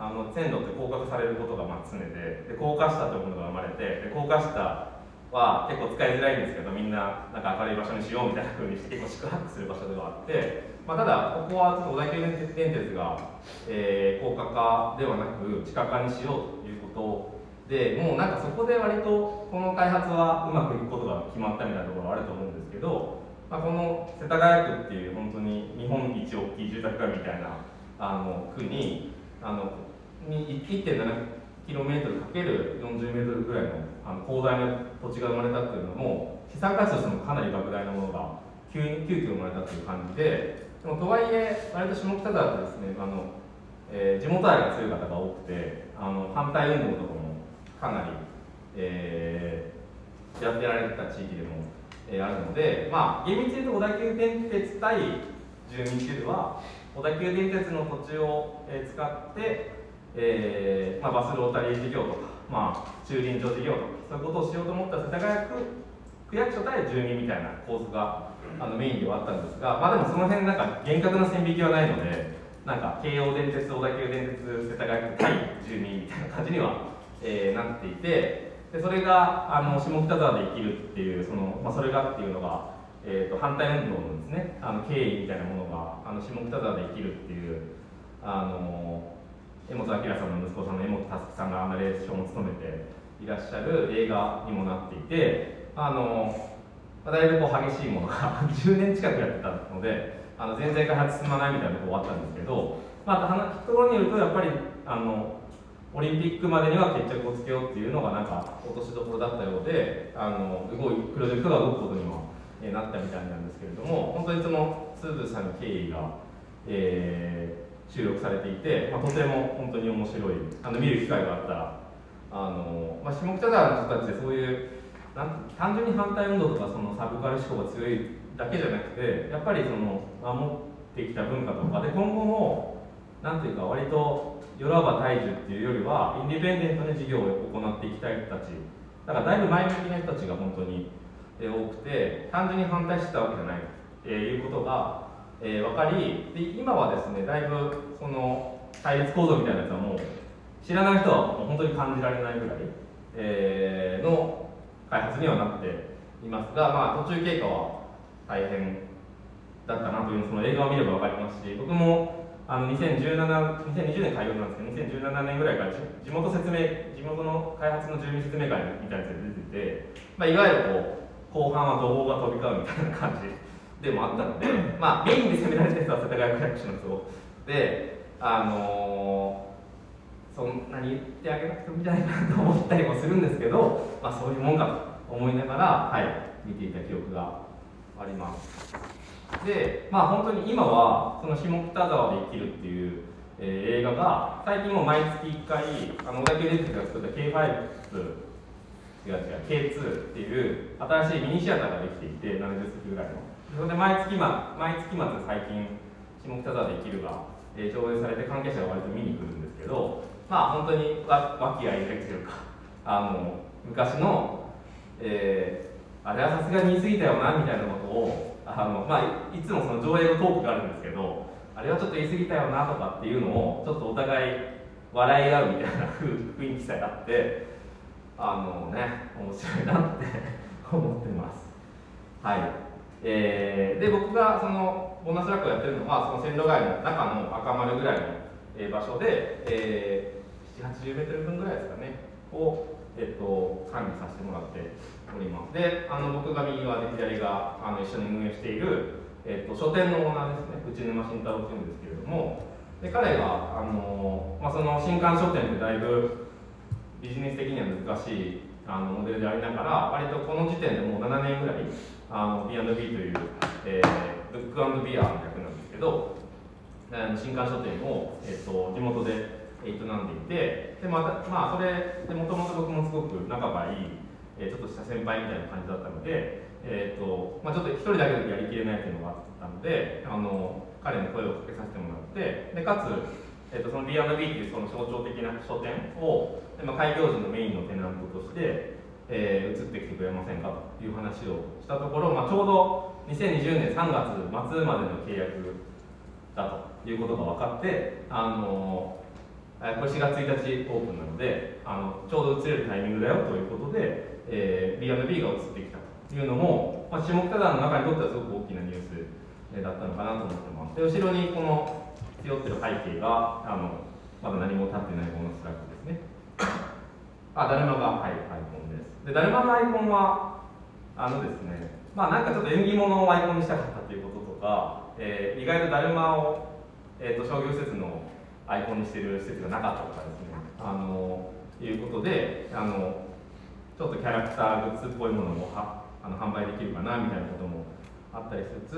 Speaker 2: あの線路って高架化されることがまあ常でで高架下というものが生まれてで高架下は結構使いづらいんですけどみんななんか明るい場所にしようみたいな風にして結構宿泊する場所ではあって、まあ、ただここはちょっと小田急電鉄が、えー、高架化ではなく地下化にしようということでもうなんかそこで割とこの開発はうまくいくことが決まったみたいなところあると思うんですけど、まあ、この世田谷区っていう本当に日本一大きい住宅街みたいなあの区にあの1.7 km かける40メートルぐらいのあの広大な土地が生まれたっていうのも資産価値としてもかなり莫大なものが急に急遽生まれたという感じででもとはいえ割と下北沢ってですねあの、えー、地元愛が強い方が多くてあの反対運動とかもかなり、えー、やってられた地域でも、えー、あるのでまあ厳密に言うと小田急電鉄対住民っていうのは小田急電鉄の土地を、えー、使ってえーまあ、バスロータリー事業とか、まあ、駐輪場事業とかそういうことをしようと思った世田谷区区役所対住民みたいな構図があのメインではあったんですが、まあ、でもその辺なんか厳格な線引きはないのでなんか京王電鉄小田急電鉄世田谷区対住民みたいな感じには、えー、なっていてでそれがあの下北沢で生きるっていうその、まあ、それがっていうのが、えーと、反対運動のですねあの経緯みたいなものがあの下北沢で生きるっていうあの江本明さんの息子さんの江本佑さんがナレーションを務めていらっしゃる映画にもなっていてあのだいぶこう激しいものが 10年近くやってたのであの全然開発進まないみたいなところあったんですけど、まあ、ところによるとやっぱりあのオリンピックまでには決着をつけようっていうのがなんか落としどころだったようであの動いプロジェクトが動くことにも、えなったみたいなんですけれども本当にそのスーブさんの経緯が、えー収録されていて、まあ、とても本当に面白いあの見る機会があったらあの、まあ、下北沢の人たちでそういうなん単純に反対運動とかそのサブカル思考が強いだけじゃなくてやっぱりその守ってきた文化とかで今後もなんていうか割とよらば大樹っていうよりはインディペンデントに事業を行っていきたい人たちだからだいぶ前向きな人たちが本当に多くて単純に反対してたわけじゃないということがえー、分かりで今はですねだいぶその対立構造みたいなやつはもう知らない人はもう本当に感じられないぐらい、えー、の開発にはなっていますが、まあ、途中経過は大変だったなというその映画を見れば分かりますし僕もあの2017 2020年開業なんですけど2017年ぐらいから地元説明地元の開発の住民説明会みたいなやつが出てて、まあ、いわゆるこう後半は怒号が飛び交うみたいな感じでもあったので、まあ、メインで攻められた人は世田谷区役所の人で、あのー、そんなに言ってあげなくてもいいんじゃないかなと思ったりもするんですけど、まあ、そういうもんかと思いながら、はい、見ていた記憶があります。で、まあ、本当に今はその下北沢で生きるっていう、えー、映画が最近も毎月1回あの小田急電鉄が作った K5 違う違う K2 っていう新しいミニシアターができていて70席ぐらいの。それで毎月,、ま、毎月末最近下北沢で生きるが、えー、上映されて関係者が割と見に来るんですけどまあ本当に和気あいあいというかあの昔の、えー、あれはさすがに言い過ぎたよなみたいなことをあの、まあ、いつもその上映のトークがあるんですけどあれはちょっと言い過ぎたよなとかっていうのをちょっとお互い笑い合うみたいな雰囲気さえあってあのね面白いなって思ってます。はい。えー、で僕がそのボーナスラックをやってるのはその線路街の中の赤丸ぐらいの、えー、場所で、えー、7 8 0メートル分ぐらいですかねを、えーと、管理させてもらっております。であの僕が右側で左があの一緒に運営している、えーと、書店のオーナーですね内沼慎太郎っていうんですけれどもで彼が、あのまあ、その新刊書店ってだいぶビジネス的には難しいあのモデルでありながら割とこの時点でもう7年ぐらいあの B&B という、えー、ブックビアの役なんですけど新刊書店を、えーと、地元で営んでいてでまた、まあ、それでもともと僕もすごく仲がいい、えー、ちょっとした先輩みたいな感じだったので、えーとまあ、ちょっと一人だけでやりきれないっていうのがあったのであの彼に声をかけさせてもらってでかつ、えーと、その B&B っていうその象徴的な書店をで、まあ、開業時のメインのテナントとして、えー、移ってきてくれませんかという話をしたところ、まあ、ちょうど2020年3月末までの契約だということが分かってあのこれ4月1日オープンなのであのちょうど移れるタイミングだよということで、えー、B&B が移ってきたというのも、まあ、下北沢の中にとってはすごく大きなニュースだったのかなと思ってます。で後ろにこの背負ってる背景があのまだ何も立ってないボーナスラックですね。あだるまがはいアイコンです。でだるまのアイコンはあのですねまあなんかちょっと縁起物をアイコンにしたかったということとか、えー、意外とだるまをえーと、商業施設のアイコンにしている施設がなかったとかですねあのいうことであのちょっとキャラクターグッズっぽいものもはあの販売できるかなみたいなこともあったりしつつ、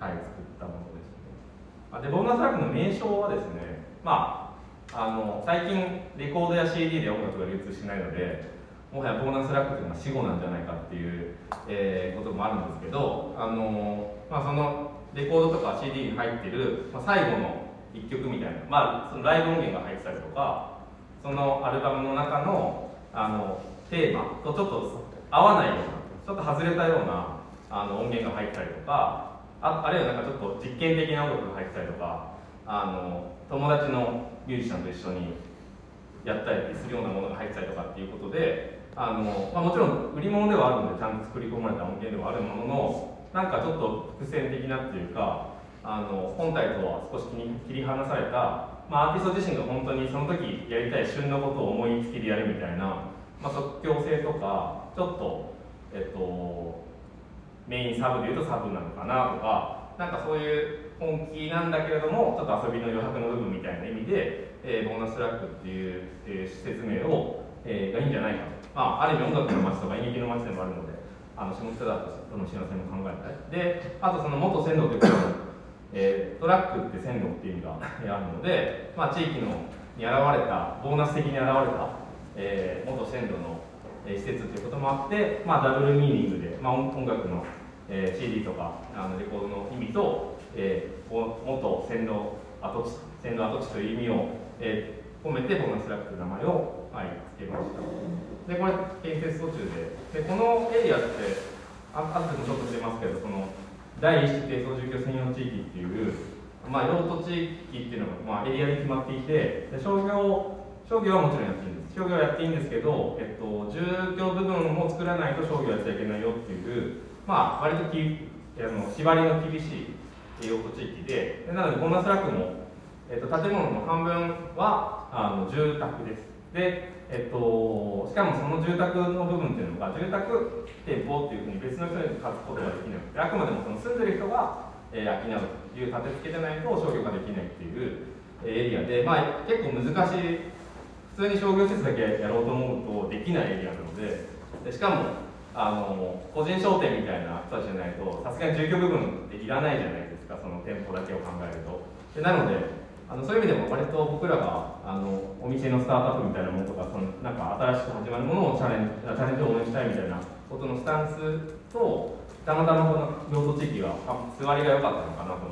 Speaker 2: はい、作ったものですね。でボーナスラックの名称はですねまああの最近レコードや CD で音楽が流通しないのでもはやボーナスラックというのは死後なんじゃないかっていう、えー、こともあるんですけどあの、まあ、そのレコードとか CD に入ってる、まあ、最後の1曲みたいな、まあ、そのライブ音源が入ってたりとかそのアルバムの中のあのテーマとちょっと合わないようなちょっと外れたようなあの音源が入ったりとかああるいはなんかちょっと実験的な音楽が入ってたりとかあの友達のミュージシャンと一緒にやったりするようなものが入ったりとかっていうことであの、まあ、もちろん売り物ではあるのでちゃんと作り込まれた音源ではあるもののなんかちょっと伏線的なっていうかあの本体とは少し切り離された、まあ、アーティスト自身が本当にその時やりたい旬のことを思いつきでやるみたいな、まあ、即興性とかちょっと、えっと、メインサブでいうとサブなのかなとかなんかそういう本気なんだけれどもちょっと遊びの余白の部分みたいな意味で、えー、ボーナストラックっていう、えー、施設名を、えー、がいいんじゃないかと、まあ、ある意味音楽の街とか演劇の街でもあるのであの下北沢との幸せも考えたい。であとその元線路ということえー、トラックって線路っていう意味があるので、まあ、地域のに現れたボーナス的に現れた、えー、元線路の、施設ということもあって、まあ、ダブルミーニングで、まあ、音楽の、えー、CD とかあのレコードの意味と、えー、元線路跡地線路跡地という意味を、えー、込めてボーナスラックという名前を、はい、付けました。でこれ建設途中で。でこのエリアってあ後でもちょっとしてますけどその第一種低層住居専用地域っていう、まあ、用途地域っていうのが、まあ、エリアに決まっていてで商業商業はもちろんやっていいんです。商業はやっていいんですけど、えっと、住居部分を作らないと商業やっちゃいけないよっていうまあ割ときあの縛りの厳しい用途地域でなのでボーナスラックも、えっと、建物の半分はあの住宅です。でえっと、しかもその住宅の部分っていうのが住宅店舗っていうふうに別の人に貸すことができなくてあくまでもその住んでる人が、えー、商う。という立て付けじゃないと商業ができないっていう、エリアで、まあ、結構難しい。普通に商業施設だけやろうと思うとできないエリアなのででしかもあの個人商店みたいな人たちじゃないとさすがに住居部分っていらないじゃないですかその店舗だけを考えると。でなのであのそういう意味でも割と僕らがあのお店のスタートアップみたいなものとかそのなんか新しく始まるものをチャレンジチャレンジを応援したいみたいなことのスタンスとたまたまこの領土地域は座りが良かったのかなと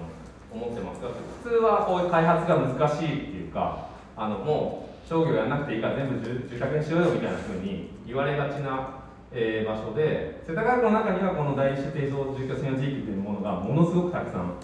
Speaker 2: 思ってますが普通はこういう開発が難しいっていうかあのもう商業やらなくていいから全部住宅にしようよみたいなふうに言われがちな、えー、場所で世田谷区の中にはこの第一種低層住居専用地域というものがものすごくたくさん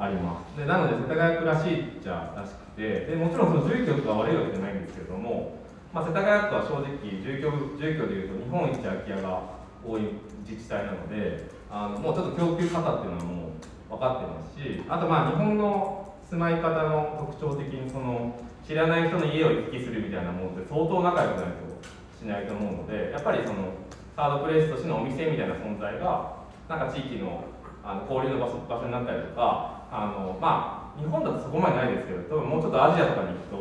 Speaker 2: あります。でなので世田谷区らしいっちゃらしくてでもちろんその住居が悪いわけじゃないんですけれども、まあ、世田谷区は正直住居住居でいうと日本一空き家が多い自治体なのであのもうちょっと供給方っていうのはもう分かってますしあとまあ日本の住まい方の特徴的にその知らない人の家を行き来するみたいなものって相当仲良くないとしないと思うのでやっぱりそのサードプレイスとしてのお店みたいな存在がなんか地域のあの交流の場所場所になったりとかあのまあ日本だとそこまでないですけど多分もうちょっとアジアとかに行くと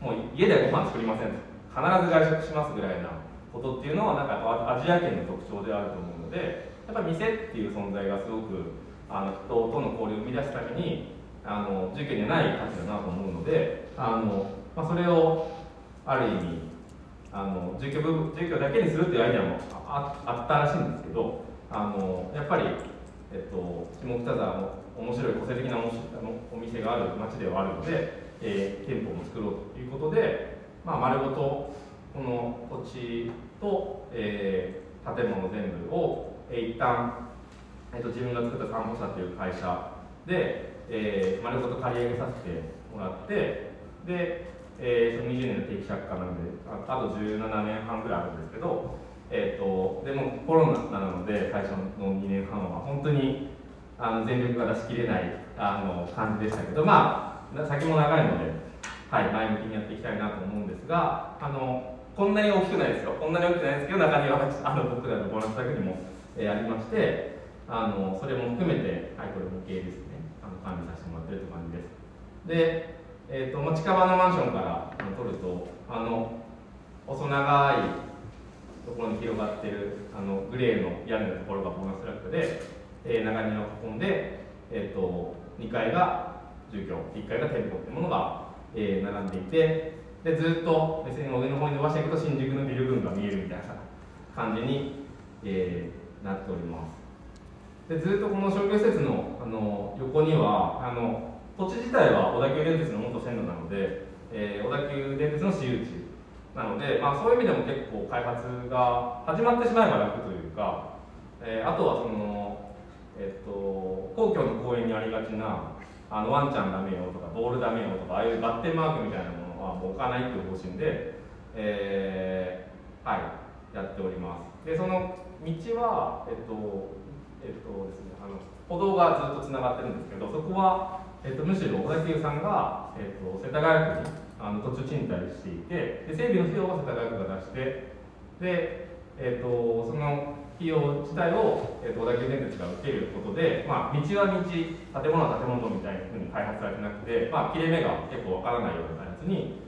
Speaker 2: もう家でご飯作りません必ず外食しますぐらいなことっていうのはなんかアジア圏の特徴であると思うのでやっぱ店っていう存在がすごくあの人との交流を生み出すためにあの住居にはない価値だなと思うのであの、まあ、それをある意味あの住居部住居だけにするっていうアイデアもああったらしいんですけどあのやっぱり、えっと、下北沢も面白い個性的なお店がある街ではあるので、えー、店舗も作ろうということで、まあ、丸ごとこの土地と、えー、建物全部を、えー、一旦、えーと、自分が作った散歩車という会社で、えー、丸ごと借り上げさせてもらってで、えー、その20年の定期借家なのでああと17年半ぐらいあるんですけど、えーと、でもコロナなので最初の2年半は本当にあの全力が出し切れないあの感じでしたけどまあ先も長いので、はい、前向きにやっていきたいなと思うんですがあのこんなに大きくないですよ。こんなに大きくないですけど中にはあの僕らのボランスだけにも、えー、ありましてあのそれも含めて、はい、これ模型ですね。あの管理させてもらってるという感じです。で、えーとまあ、近場のマンションから撮るとあの細長いところに広がってるあのグレーの屋根のところがボーナスラックで、えー、長庭を囲んで、えーと、2階が住居1階が店舗ってものが、えー、並んでいてでずっと目線を上の方に伸ばしていくと新宿のビル群が見えるみたいな感じに、えー、なっております。でずっとこの商業施設のあの横にはあの土地自体は小田急電鉄の元線路なので、えー、小田急電鉄の私有地なので、まあ、そういう意味でも結構開発が始まってしまえば楽というか、えー、あとはその、えっと、皇居の公園にありがちなあのワンちゃんダメよとかボールダメよとかああいうバッテンマークみたいなものは置かないという方針で、えー、はいやっております。でその道はえっとえっとですねあの歩道がずっとつながってるんですけどそこは、えっと、むしろ小田急さんが、えっと、世田谷区にあの土地賃貸していてで整備の費用は世田谷区が出してで、えーと、その費用自体を、えーと、小田急電鉄が受けることで、まあ、道は道建物は建物みたいなふうに開発されてなくて、まあ、切れ目が結構わからないようなやつに、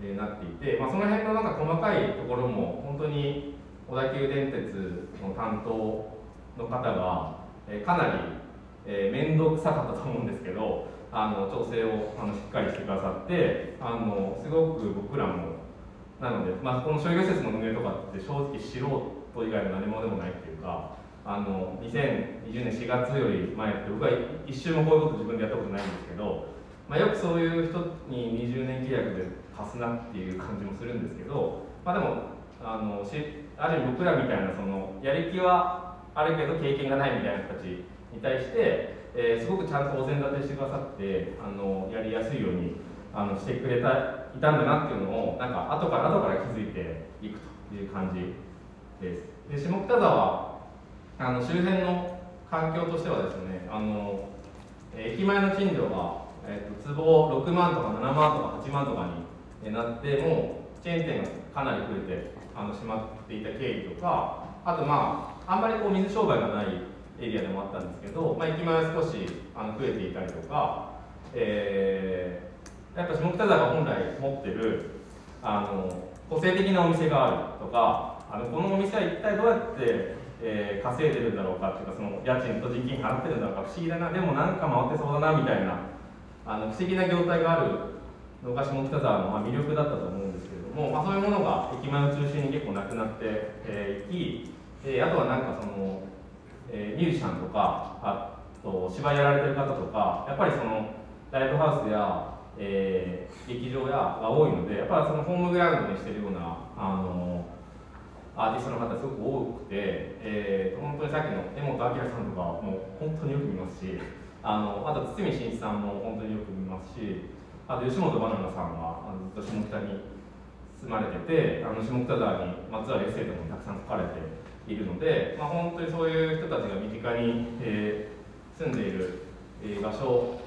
Speaker 2: えー、なっていて、まあ、その辺のなんか細かいところも本当に小田急電鉄の担当の方が、えー、かなり面倒、くさかったと思うんですけどあの調整をあのしっかりしてくださってあのすごく僕らもなので、まあ、この商業施設の運営とかって正直素人以外の何もでもないっていうかあの2020年4月より前って僕は一瞬もこういうこと自分でやったことないんですけど、まあ、よくそういう人に20年契約で貸すなっていう感じもするんですけど、まあ、でもあのしある意味僕らみたいなそのやる気はあるけど経験がないみたいな人たちに対してえー、すごくちゃんとお膳立てしてくださってあのやりやすいようにあのしてくれたいたんだなっていうのをなんか後から後から気づいていくという感じです。で下北沢あの周辺の環境としてはですねあの駅前の賃料が、えーと、坪6万とか7万とか8万とかになってもうチェーン店がかなり増えてあのしまっていた経緯とかあとまああんまりこう水商売がないエリアでもあったんですけど、まあ、駅前は少しあの増えていたりとか、えー、やっぱ下北沢が本来持ってるあの個性的なお店があるとかあのこのお店は一体どうやって、えー、稼いでるんだろうかっていうかその家賃と人件費払ってるんだろうか不思議だな。でもなんか回ってそうだなみたいなあの不思議な業態があるのが下北沢のま魅力だったと思うんですけれども、まあ、そういうものが駅前を中心に結構なくなってい、えー、き、えー、あとはなんかそのえー、ミュージシャンとかあと芝居やられてる方とかやっぱりそのライブハウスや、えー、劇場やが多いのでやっぱりそのホームグラウンドにしてるようなあのアーティストの方すごく多くて、えー、本当にさっきの江本明さんとかもう本当によく見ますしあのあと堤真一さんも本当によく見ますしあと吉本ばなナさんはあのずっと下北に住まれててあの下北沢にまつわるエッセイとかもたくさん書かれているので、まあ、本当にそういう人たちが身近に、えー、住んでいる、えー、場所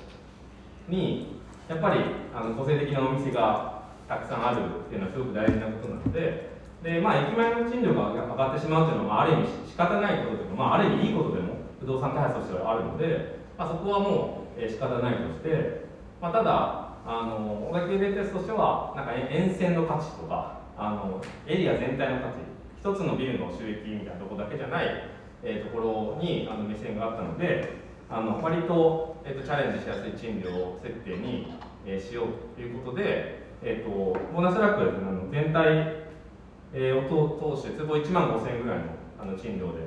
Speaker 2: にやっぱりあの個性的なお店がたくさんあるっていうのはすごく大事なことなのでで、まあ、駅前の賃料が上がってしまうっていうのは、まあ、ある意味仕方ないことでも、まあ、ある意味いいことでも不動産開発としてはあるので、まあ、そこはもう、え、仕方ないとして、まあ、ただあの小田急電鉄としてはなんか沿線の価値とかあのエリア全体の価値一つのビルの収益みたいなところだけじゃない、えー、ところにあの目線があったのであの割と,、えーと、チャレンジしやすい賃料設定に、えー、しようということで、えーと、ボーナスラックあの全体、えー、を通して坪1万5000円ぐらいのあの賃料で、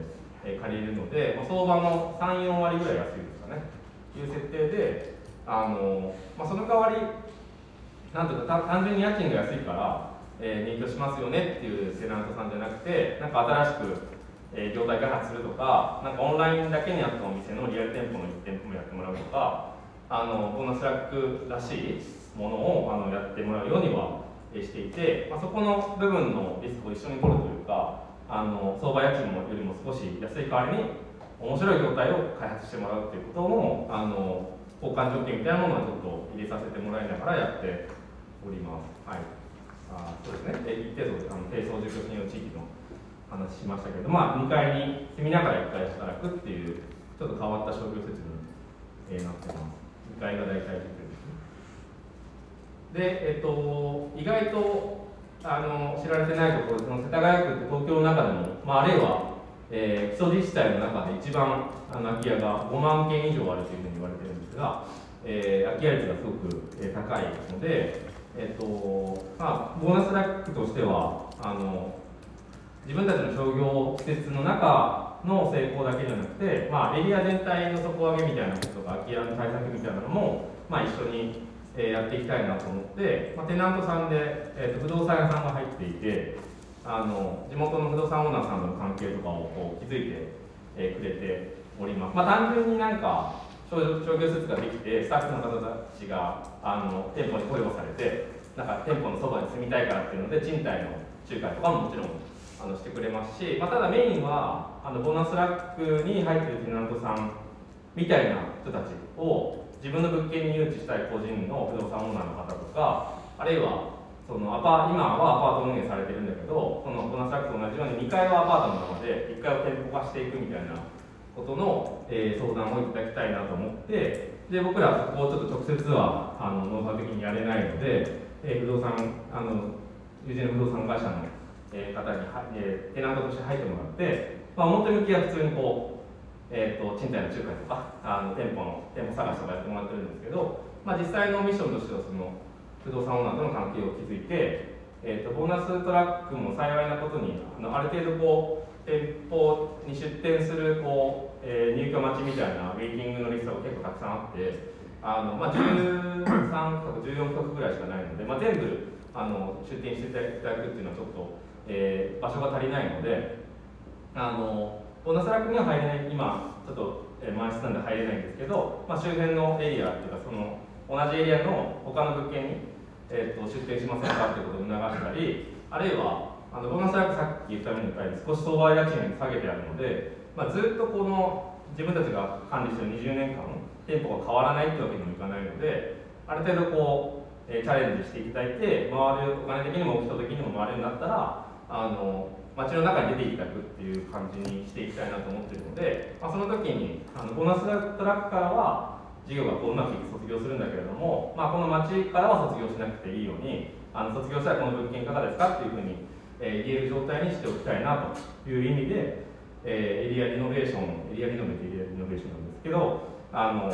Speaker 2: えー、借りるので、まあ、相場の34割ぐらい安いですかね。いう設定であの、まあ、その代わりなんとか単純に家賃が安いから、えー、入居しますよねっていうテナントさんじゃなくてなんか新しくえー、業態開発するとか、なんかオンラインだけにあったお店のリアル店舗の1店舗もやってもらうとか、あのボーナストラックらしいものをあのやってもらうようにはしていて、まあ、そこの部分のリスクを一緒に取るというか、あの相場家賃もよりも少し安い代わりに面白い業態を開発してもらうということもあの交換条件みたいなものはちょっと入れさせてもらいながらやっております。はい、あそうですね。一定数あの低層住居信用地域の話しましたけど、まあ、2階に住みながら1階働くっていうちょっと変わった商業施設に、なってます2階が大体で、えっと、意外とあの知られてないところその世田谷区って東京の中でも、まあ、あるいは、えー、基礎自治体の中で一番あの空き家が5万件以上あるというふうに言われてるんですが、えー、空き家率がすごく、えー、高いので、えっとまあ、ボーナスラックとしてはあの自分たちの商業施設の中の成功だけじゃなくて、まあ、エリア全体の底上げみたいなこととか空き家の対策みたいなのも、まあ、一緒に、えやっていきたいなと思って、まあ、テナントさんで、えーと、不動産屋さんが入っていてあの地元の不動産オーナーさんとの関係とかをこう築いて、えー、くれております、まあ、単純になんか商業施設ができてスタッフの方たちがあの店舗に雇用されてなんか店舗のそばに住みたいからっていうので賃貸の仲介とかももちろんあのしてくれますし、まあ、ただメインはあのボーナスラックに入ってるテナントさんみたいな人たちを自分の物件に誘致したい個人の不動産オーナーの方とかあるいはそのアパ今はアパート運営されてるんだけどそのボーナスラックと同じように2階はアパートのままで1階を店舗化していくみたいなことの、えー、相談をいただきたいなと思ってで僕らそこをちょっと直接はあのノウハウ的にやれないので、えー、不動産あの友人の不動産会社のえ方に、えー、テナントとして入ってもらって、まあ、表向きは普通にこう、えーと、賃貸の仲介とかあの店舗の店舗探しとかやってもらってるんですけど、まあ、実際のミッションとしてはその不動産オーナーとの関係を築いて、えーと、ボーナストラックも幸いなことにあのある程度こう店舗に出店するこう、えー、入居待ちみたいなウェイティングのリストが結構たくさんあってあの、まあ、13か14区ぐらいしかないので、まあ、全部あの出店していただくっていうのはちょっとえー、場所が足りないのであのボーナスラックには入れない今ちょっと、えー、満室なんで入れないんですけど、まあ、周辺のエリアっていうかその同じエリアの他の物件に、えーと、出店しませんかっていうことを促したりあるいはあのボーナスラックさっき言ったように少し相場家賃下げてあるので、まあ、ずっとこの自分たちが管理してる20年間店舗が変わらないってわけにもいかないのである程度こう、え、チャレンジしていただいて回るお金的にも人的にも回るようになったらあの街の中に出ていただくっていう感じにしていきたいなと思ってるので、まあ、その時にあのボーナストラックからは事業がこううまくいく卒業するんだけれども、まあ、この町からは卒業しなくていいようにあの卒業したらこの物件いかがですかっていうふうに、えー、言える状態にしておきたいなという意味で、えー、エリアリノベーションエリアリノベってエリアリノベーションなんですけどあの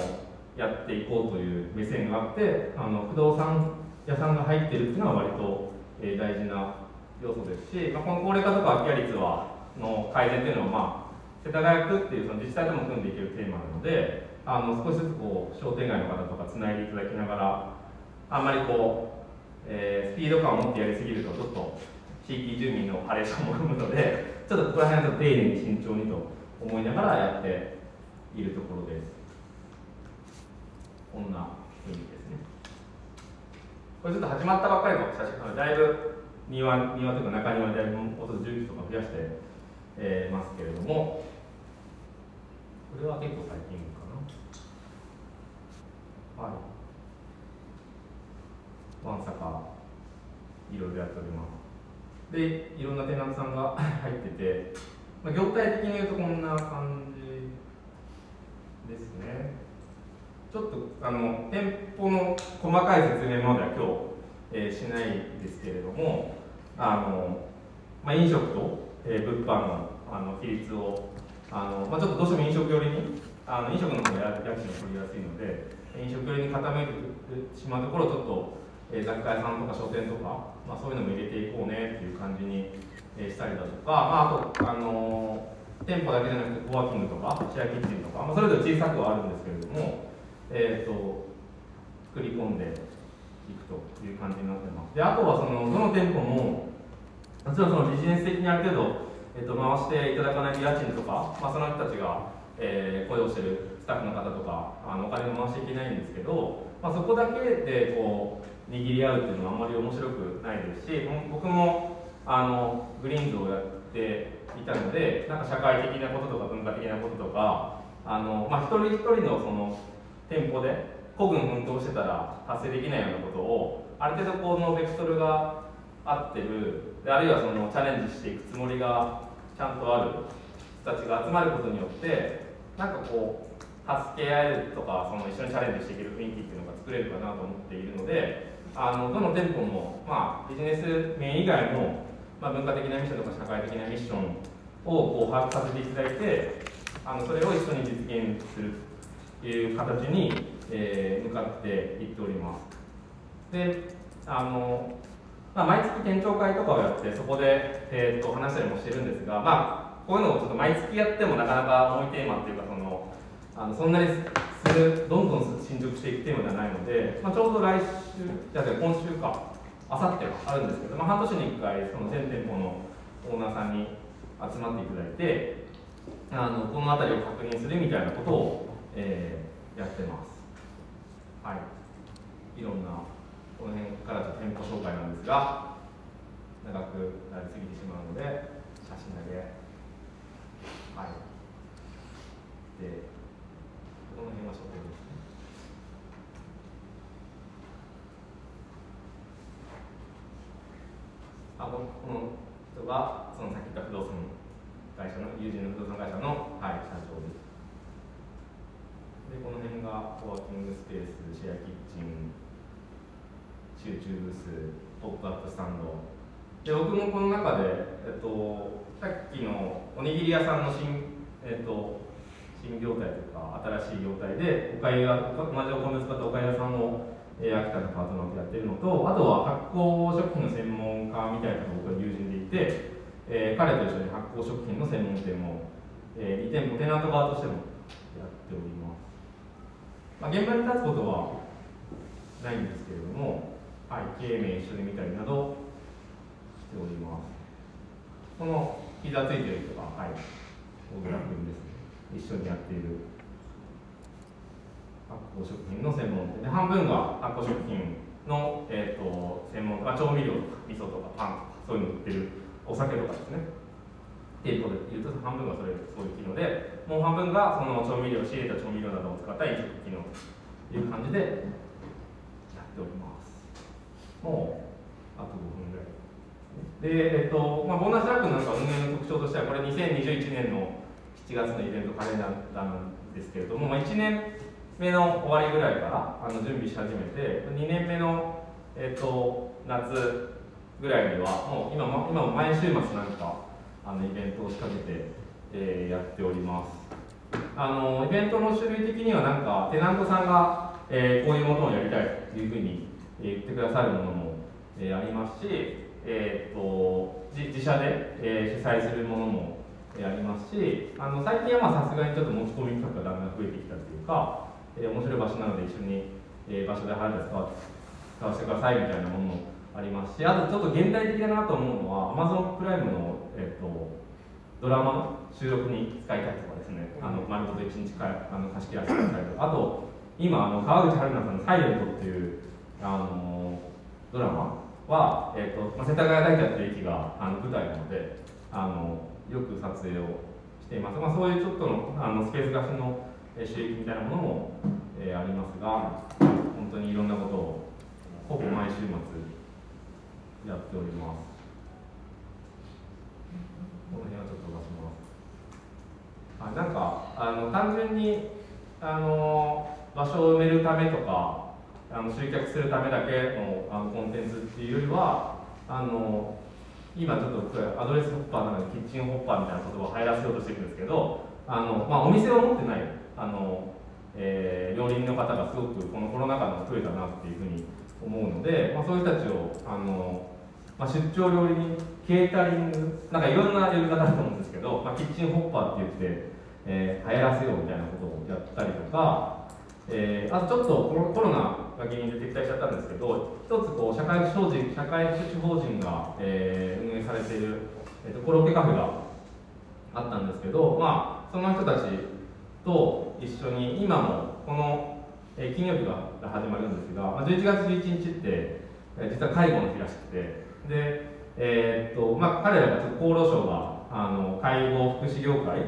Speaker 2: やっていこうという目線があってあの不動産屋さんが入ってるっていうのは割と、えー、大事な要素ですし、まあ、この高齢化とか空き家率はの改善っていうのは、まあ、世田谷区っていうその自治体とも組んでいけるテーマなのであの少しずつこう商店街の方とかつないでいただきながらあんまりこう、えー、スピード感を持ってやりすぎるとちょっと地域住民のハレーションも生むのでちょっとここら辺は丁寧に慎重にと思いながらやっているところです。こんな雰囲気ですね。これちょっと始まったばっかりの写真だいぶ庭庭というか中庭でもうちょっと重機とか増やして、えー、ますけれども。これは結構最近かな。はい。わんさかいろいろやっております。でいろんなテナントさんが 入ってて、まあ、業態的に言うとこんな感じですね。ちょっとあの店舗の細かい説明までは今日、えーしないですけれども、あのまあ、飲食と、えー物販のあの比率をあの、まあ、ちょっとどうしても飲食寄りにあの飲食の方が家賃が取りやすいので飲食寄りに傾いてしまうところをちょっと、えー雑貨屋さんとか書店とか、まあ、そういうのも入れていこうねっていう感じに、えーしたりだとか、まあ、あと、あの店舗だけじゃなくてコワーキングとかシェアキッチンとか、まあ、それぞれ小さくはあるんですけれども、えー、と作り込んでいくという感じになってます。であとはそのどの店舗ももちろんそのビジネス的にある程度、えー、と回していただかない家賃とか、まあ、その人たちが、えー雇用してるスタッフの方とかあのお金を回していけないんですけど、まあ、そこだけでこう握り合うっていうのはあんまり面白くないですし僕もあのグリーンズをやっていたのでなんか社会的なこととか文化的なこととかあの、まあ、一人一人のその店舗で孤軍奮闘してたら達成できないようなことをある程度このベクトルが合ってるあるいはそのチャレンジしていくつもりがちゃんとある人たちが集まることによってなんかこう助け合えるとかその一緒にチャレンジしていける雰囲気っていうのが作れるかなと思っているのであのどの店舗も、まあ、ビジネス面以外の、まあ、文化的なミッションとか社会的なミッションをこう把握させていただいてあのそれを一緒に実現するという形に、えー向かっていっております。であのまあ、毎月店長会とかをやってそこで、えー、と話したりもしてるんですが、まあ、こういうのをちょっと毎月やってもなかなか重いテーマっていうかそのあのそんなにするどんどん進捗していくテーマではないので、まあ、ちょうど来週じゃ今週かあさってはあるんですけど、まあ、半年に1回その全店舗のオーナーさんに集まっていただいてあのこの辺りを確認するみたいなことを、えーやってます。はい、いろんなこの辺から店舗紹介なんですが長くなりすぎてしまうので写真だけ。はい。でこの辺は書店ですね。あこのこの人がそのさっき言った不動産会社の友人の不動産会社の、はい、社長です。でこの辺がコワーキングスペースシェアキッチン集中ブースポップアップスタンド。で僕もこの中で、えっと、さっきのおにぎり屋さんの新,、えっと、新業態とか新しい業態でおかゆ屋同じお米を使ったおかゆ屋さんを、えー秋田のパートナーとやってるのとあとは発酵食品の専門家みたいなのが僕は友人でいて、えー彼と一緒に発酵食品の専門店も、え2店舗テナント側としてもやっております、まあ、現場に立つことはないんですけれども、はい、経営面一緒に見たりなどしております。この膝ついてる人が、はい、小倉君ですね。一緒にやっている発酵食品の専門店で、半分が発酵食品の、えー、と専門まあ、調味料とか味噌とかパンとかそういうの売ってるお酒とかですね。店舗で言うと半分がそれそういう機能で、もう半分がその調味料、仕入れた調味料などを使った飲食機能という感じでやっております。もうあと5分ぐらい。で、えっとまあ、ボーナスラックなんか運営の特徴としては、これ2021年の7月のイベントカレンダーなんですけれども、まあ、1年目の終わりぐらいからあの準備し始めて、2年目の、えっと夏ぐらいには、もう今も今も毎週末なんかあのイベントを仕掛けて、えーやっております。あのイベントの種類的にはなんかテナントさんが、えーこういうものをやりたいというふうに、言ってくださるものも、えーありますし、えー、と自自社で、えー主催するものも、えーありますしあの最近はまあさすがにちょっと持ち込み企画がだんだん増えてきたというか、えー面白い場所なので一緒に、えー場所で払って使わ使わせてくださいみたいなものもありますしあとちょっと現代的だなと思うのは Amazon プライムの、えー、とドラマの収録に使いたいとかですね、あの丸ごと一日かあの貸し切らせてくださいとか、あと、今、あの川口春奈さんの「サイレントっていうあのドラマは、えーとまあ、世田谷大学という駅があの舞台なのであの、よく撮影をしています、まあ、そういうちょっとのあのスペース貸しのえ収益みたいなものも、えーありますが、本当にいろんなことをほぼ毎週末やっております。この辺はちょっと出します。あなんかあの単純にあの場所を埋めるためとかあの集客するためだけのあのコンテンツっていうよりはあの今ちょっとアドレスホッパーなのでキッチンホッパーみたいな言葉を入らせようとしてるんですけどあの、まあ、お店を持ってないあの、えー料理人の方がすごくこのコロナ禍で増えたなっていうふうに思うので、まあ、そういう人たちをあの、まあ、出張料理人ケータリングなんかいろんな呼び方だと思うんですけど、まあ、キッチンホッパーって言って、えー流行らせようみたいなことをやったりとか、えーあとちょっとコロコロナが原因で撤退しちゃったんですけど一つこう社会福祉法人社会福祉法人が、えー運営されている、えーとコロッケカフェがあったんですけど、まあ、その人たちと一緒に今もこの、えー金曜日が始まるんですが、まあ、11月11日って、えー実は介護の日らしくてで、えーっとまあ、彼らが厚労省があの介護福祉業界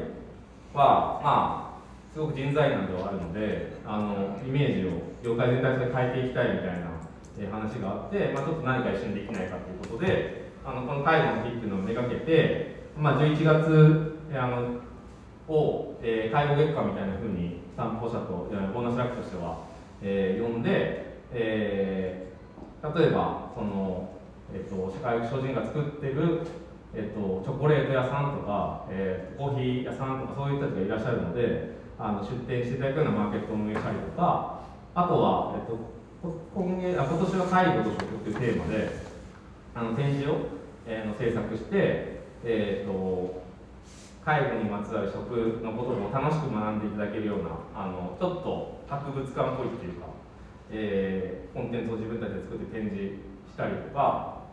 Speaker 2: はまあすごく人材難ではあるのであのイメージを業界全体で変えていきたいみたいな、え話があって、まあ、ちょっと何か一緒にできないかということであのこの介護の日っていうのをめがけて、まあ、11月えあのを、えー介護月間みたいな風に散歩者とボーナスラックとしては、えー呼んで、えー例えばその、えっと社会福祉法人が作ってる、えっとチョコレート屋さんとか、えーコーヒー屋さんとかそういう人たちがいらっしゃるのであの出店していただくようなマーケットを運営したりとかあとは、えっと今月あ今年は介護と食というテーマであの展示を、えーの制作して、えー、と介護にまつわる食のことも楽しく学んでいただけるようなあのちょっと博物館っぽいっていうか、えーコンテンツを自分たちで作って展示したりとか、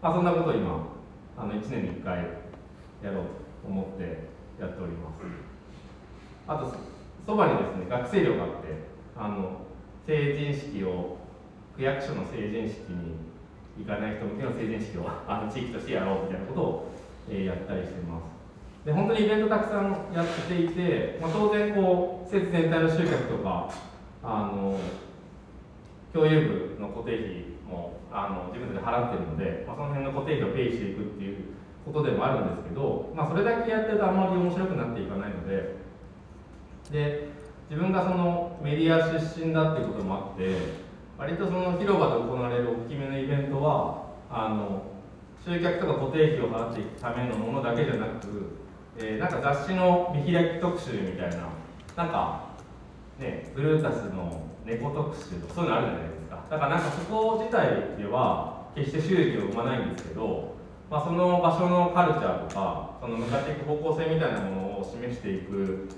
Speaker 2: まあ、そんなことを今あの1年に1回やろうと思ってやっております。あとそばにですね学生寮があってあの成人式を区役所の成人式に行かない人向けの成人式を あの地域としてやろうみたいなことを、えやったりしてます。で本当にイベントたくさんやっていて、まあ、当然こう施設全体の集客とかあの共有部の固定費もあの自分たちで払ってるので、まあ、その辺の固定費をペイしていくっていうことでもあるんですけど、まあ、それだけやってるとあんまり面白くなっていかないのでで自分がそのメディア出身だっていうこともあって割とその広場で行われる大きめのイベントはあの集客とか固定費を払っていくためのものだけじゃなく、えーなんか雑誌の見開き特集みたいななんかねブルータスの猫特集とかそういうのあるじゃないですか。だからなんかそこ自体では決して収益を生まないんですけど、まあ、その場所のカルチャーとかその向かっていく方向性みたいなものを示していく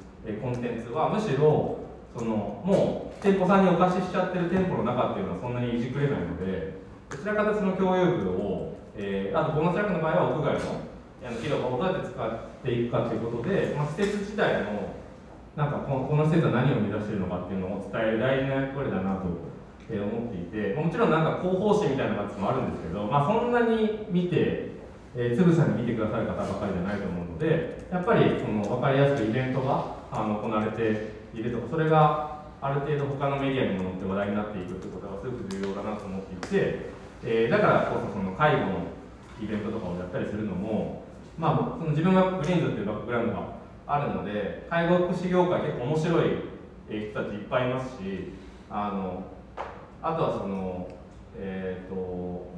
Speaker 2: コンテンツはむしろそのもう店舗さんにお貸ししちゃってる店舗の中っていうのはそんなにいじくれないのでどちらかとその共有部を、えーあとボーナスラックの場合は屋外の広場をどうやって使っていくかということで、まあ、施設自体のなんかこのこの施設は何を目指してるのかっていうのを伝える大事な役割だなと、え思っていてもちろんなんか広報誌みたいなやつもあるんですけど、まあ、そんなに見て、えーつぶさに見てくださる方ばかりじゃないと思うのでやっぱりその分かりやすくイベントがあの行われているとかそれがある程度他のメディアにも載って話題になっていくということがすごく重要だなと思っていて、えーだからこそその介護のイベントとかをやったりするのも、まあ、その自分がグリーンズっていうバックグラウンドがあるので介護福祉業界結構面白い人たちいっぱいいますしあのあとはそのえっ、と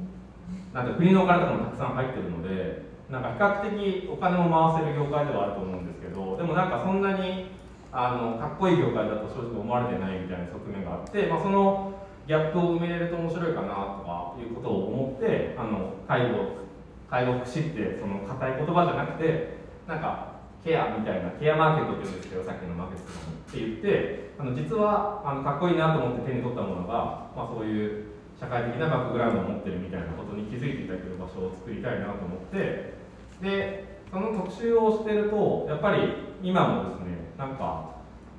Speaker 2: なんか国のお金とかもたくさん入ってるのでなんか比較的お金も回せる業界ではあると思うんですどでもなんかそんなにあのかっこいい業界だと正直思われてないみたいな側面があって、まあ、そのギャップを埋めれると面白いかなとかいうことを思ってあの介護介護福祉ってその硬い言葉じゃなくてなんかケアみたいなケアマーケットって言うんですけどさっきのマーケットって言ってあの実はあのかっこいいなと思って手に取ったものが、まあ、そういう社会的なバックグラウンドを持ってるみたいなことに気づいていただける場所を作りたいなと思ってでその特集をしてるとやっぱり今もですねなんか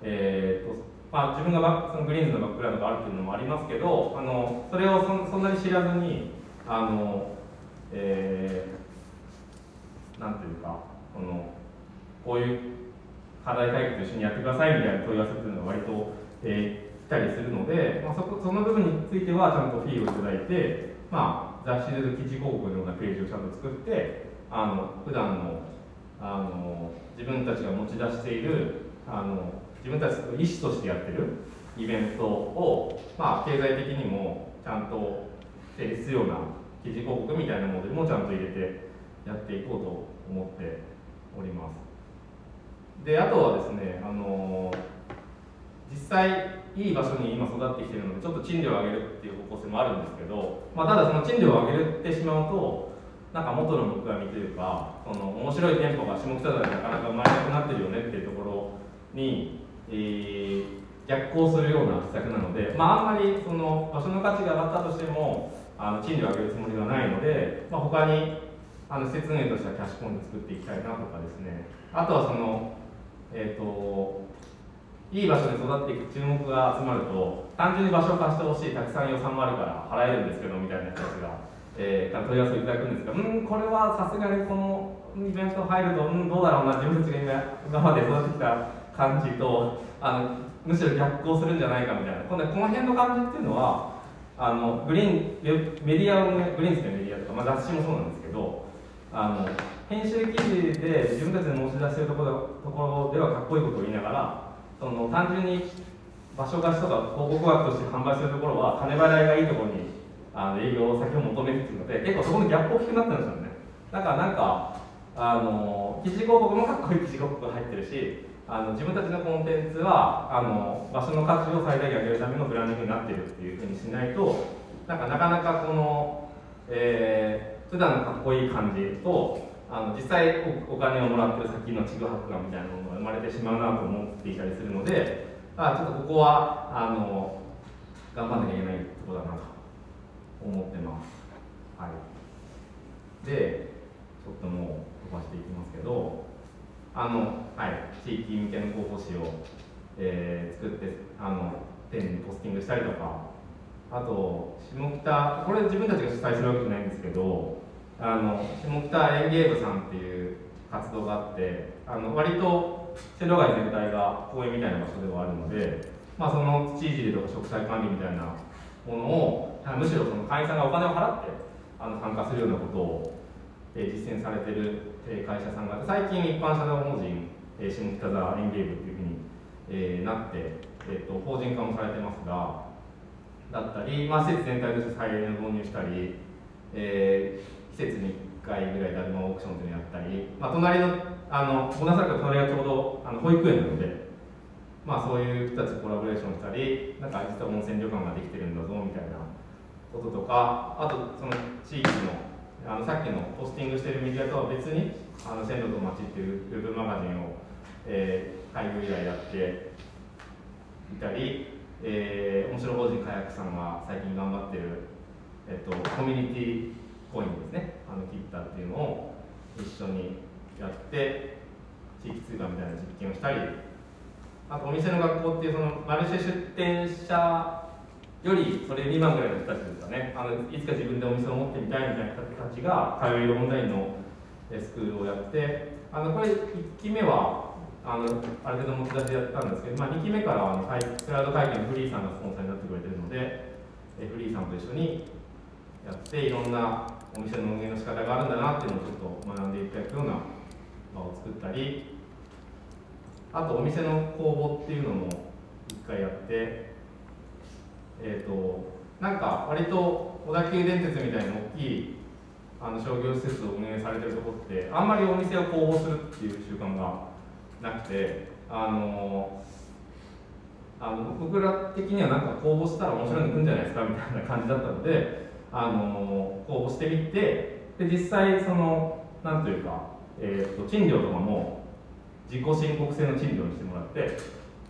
Speaker 2: えーとまあ、自分がバそのグリーンズのバックグラウンドがあるっていうのもありますけどあのそれをそんそんなに知らずにあの、えーなんていうかこのこういう課題解決と一緒にやってくださいみたいな問い合わせっていうのが割と、えー来たりするので、まあ、そこその部分についてはちゃんとフィーをいただいて、まあ、雑誌で記事広告のようなページをちゃんと作ってあの普段のあの自分たちが持ち出しているあの自分たちの意思としてやってるイベントを、まあ、経済的にもちゃんと成立するような記事広告みたいなモデルもちゃんと入れてやっていこうと思っております。であとはですねあの実際いい場所に今育ってきてるのでちょっと賃料を上げるっていう方向性もあるんですけど、まあ、ただその賃料を上げてしまうとなんか元の木阿弥というかその面白い店舗が下北沢でなかなか生まれなくなってるよねっていうところに、えー、逆行するような施策なので、まあ、あんまりその場所の価値が上がったとしてもあの賃料を上げるつもりはないので、まあ、他にあの施設名としてはキャッシュポイント作っていきたいなとかですね。あとはそのえっ、ー、といい場所に育っていく注目が集まると単純に場所を貸してほしいたくさん予算もあるから払えるんですけどみたいな人たちが、えー、問い合わせをいただくんですがうんこれはさすがにこのイベント入るとうんどうだろうな自分たちが今今まで育ってきた感じとあのむしろ逆行するんじゃないかみたいな。今度この辺の感じっていうのはあのグリーンメディアをグリーンスのメディアとか、まあ、雑誌もそうなんですけどあの編集記事で自分たちで申し出しているところところではかっこいいことを言いながらその単純に場所貸しとか広告枠として販売するところは金払いがいいところにあの営業先を求めるっていうので結構そこのギャップ大きくなったんですよね。だからなんかあの記事広告もかっこいい記事広告が入ってるしあの自分たちのコンテンツはあの場所の価値を最大限上げるためのブランディングになってるっていうふうにしないとなんかなかなかこの、えー、普段のかっこいい感じとあの実際お金をもらってる先のちぐはぐ感みたいなものが生まれてしまうなと思っていたりするのであちょっとここはあの頑張んなきゃいけないところだなと。思ってます。はい、でちょっともう飛ばしていきますけどあの、はい、地域向けの広報誌を、えー、作ってあの店にポスティングしたりとかあと下北これ自分たちが主催するわけじゃないんですけどあの下北園芸部さんっていう活動があってあの割と瀬戸街全体が公園みたいな場所ではあるので、まあ、その土いじりとか植栽管理みたいなものをむしろその会員さんがお金を払ってあの参加するようなことを、えー、実践されてる、えー、会社さんが最近一般社団法人、えー、下北沢園芸部っていうふうに、えー、なって、えーと、法人化もされてますがだったり、まあ、施設全体として再エネを導入したり、えー季節に1回ぐらいだるまオークションというのをやったり、まあ、隣のあのごなさく隣がちょうどあの保育園なので、まあ、そういう人たちとコラボレーションしたりなんか実は温泉旅館ができてるんだぞみたいなこととかあとその地域のあのさっきのポスティングしてるメディアとは別に「あの線路と街」っていうウェブマガジンを、えー、開業以来やっていたり、えー、面白法人カヤックさんが最近頑張ってる、えっと、コミュニティコインですね。あの切ったっていうのを一緒にやって地域通貨みたいな実験をしたりあとお店の学校っていうそのマルシェ出店者よりそれ未満ぐらいの人たちですかね。あのいつか自分でお店を持ってみたいみたいな人たちが通えるオンラインのスクールをやってあのこれ1期目はあのある程度持ち出しでやったんですけど、まあ、2期目からあのクラウド会見のフリーさんがスポンサーになってくれてるのでフリーさんと一緒にやっていろんなお店の運営の仕方があるんだなっていうのをちょっと学んでいただくような場を作ったりあとお店の公募っていうのも一回やってえ、ー、となんか割と小田急電鉄みたいな大きいあの商業施設を運営されてるとこってあんまりお店を公募するっていう習慣がなくてあのあの僕ら的にはなんか公募したら面白いの来るんじゃないですかみたいな感じだったのであの応募してみてで実際そのなんというか、えーと、賃料とかも自己申告制の賃料にしてもらって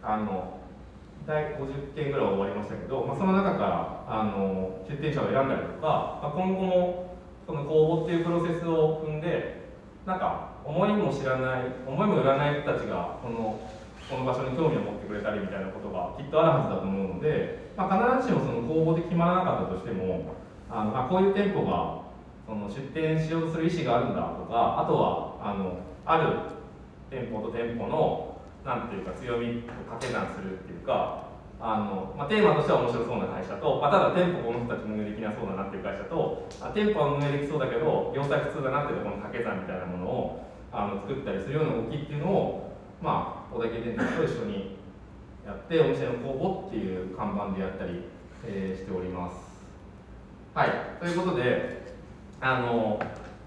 Speaker 2: あの大50件ぐらい終わりましたけど、まあ、その中からあの出店者を選んだりとか、まあ、今後もその公募っていうプロセスを踏んでなんか思いも知らない思いもよらない人たちがこのこの場所に興味を持ってくれたりみたいなことがきっとあるはずだと思うので、まあ、必ずしもその公募で決まらなかったとしてもあのあこういう店舗がその出店しようとする意思があるんだとかあとはあのある店舗と店舗のなんていうか強みを掛け算するっていうかあの、まあ、テーマとしては面白そうな会社と、まあ、ただ店舗この人たち運営できなそうだなっていう会社とあ店舗は運営できそうだけど業態普通だなっていうとこの掛け算みたいなものをあの作ったりするような動きっていうのを、まあ、小田急電鉄と一緒にやってお店の公募っていう看板でやったり、えーしております。はい。ということであの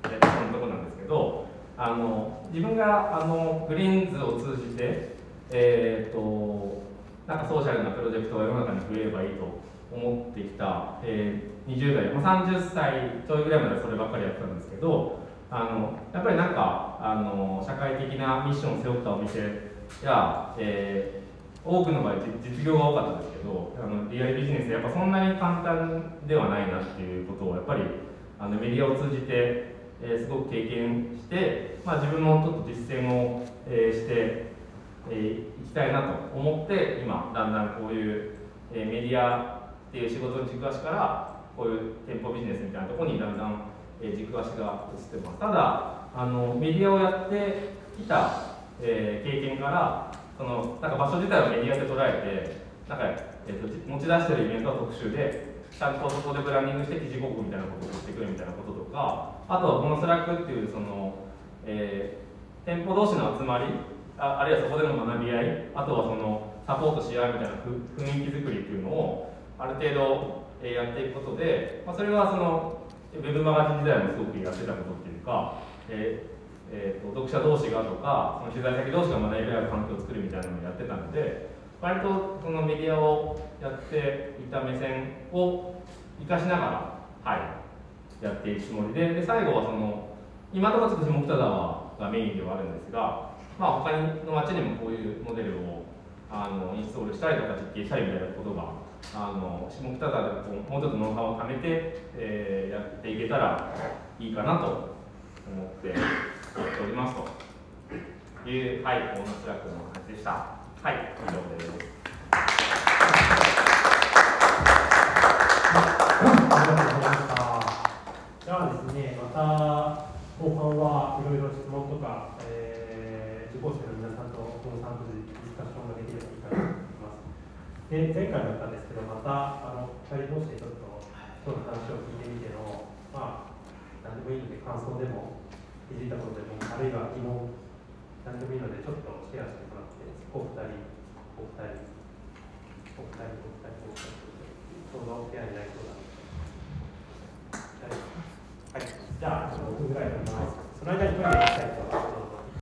Speaker 2: えこのとこなんですけどあの自分があのグリーンズを通じてえっ、となんかソーシャルなプロジェクトが世の中に増えればいいと思ってきた、えー20代、まあ、30歳ちょいぐらいまでそればっかりやったんですけどあのやっぱりなんかあの社会的なミッションを背負ったお店や、えー多くの場合実業が多かったですけどあのリアルビジネスやっぱそんなに簡単ではないなっていうことをやっぱりあのメディアを通じて、えすごく経験して、まあ、自分もちょっと実践を、えしてえーいきたいなと思って今だんだんこういう、えメディアっていう仕事の軸足からこういう店舗ビジネスみたいなところにだんだん、え軸足が移ってます。ただあのメディアをやってきた、え経験からそのなんか場所自体をメディアで捉えてなんか、えーと持ち出してるイベントは特殊でちゃんとそこでブランディングして記事広告みたいなことを取ってくるみたいなこととかあとはボーナストラックっていうその、えー店舗同士の集まりああるいはそこでの学び合いあとはそのサポートし合うみたいな雰囲気作りっていうのをある程度、えーやっていくことで、まあ、それはそのウェブマガジン時代もすごくやってたことっていうか、えーえーと読者同士がとかその取材先同士が学び合う環境を作るみたいなのをやってたので割とそのメディアをやっていた目線を生かしながら、はい、やっていくつもりでで最後はその今のところちょっと下北沢がメインではあるんですが、まあ、他の町にもこういうモデルをあのインストールしたりとか実験したりみたいなことがあの下北沢でこうもうちょっとノウハウを貯めて、えーやっていけたらいいかなと思ってやっておりますという、はい、ボーナスラックの話でした。はい、以上です。
Speaker 1: ですね、また後半はいろいろ質問とか、えー、受講生の皆さんとこのサンプルでディスカッションができればいいかなと思います。で、前回もやったんですけど、またあの2人同士でちょっと今日の話を聞いてみての、まあ、何でもいいので感想でも気づいたことでも、あるいは疑問、何でもいいのでちょっとシェアしてもらって、お二人、お二人、お二人、お二人、お二人、ちょうどペアになりそうな。じゃあ5分ぐらいますその間にトイレ行きたいと思います。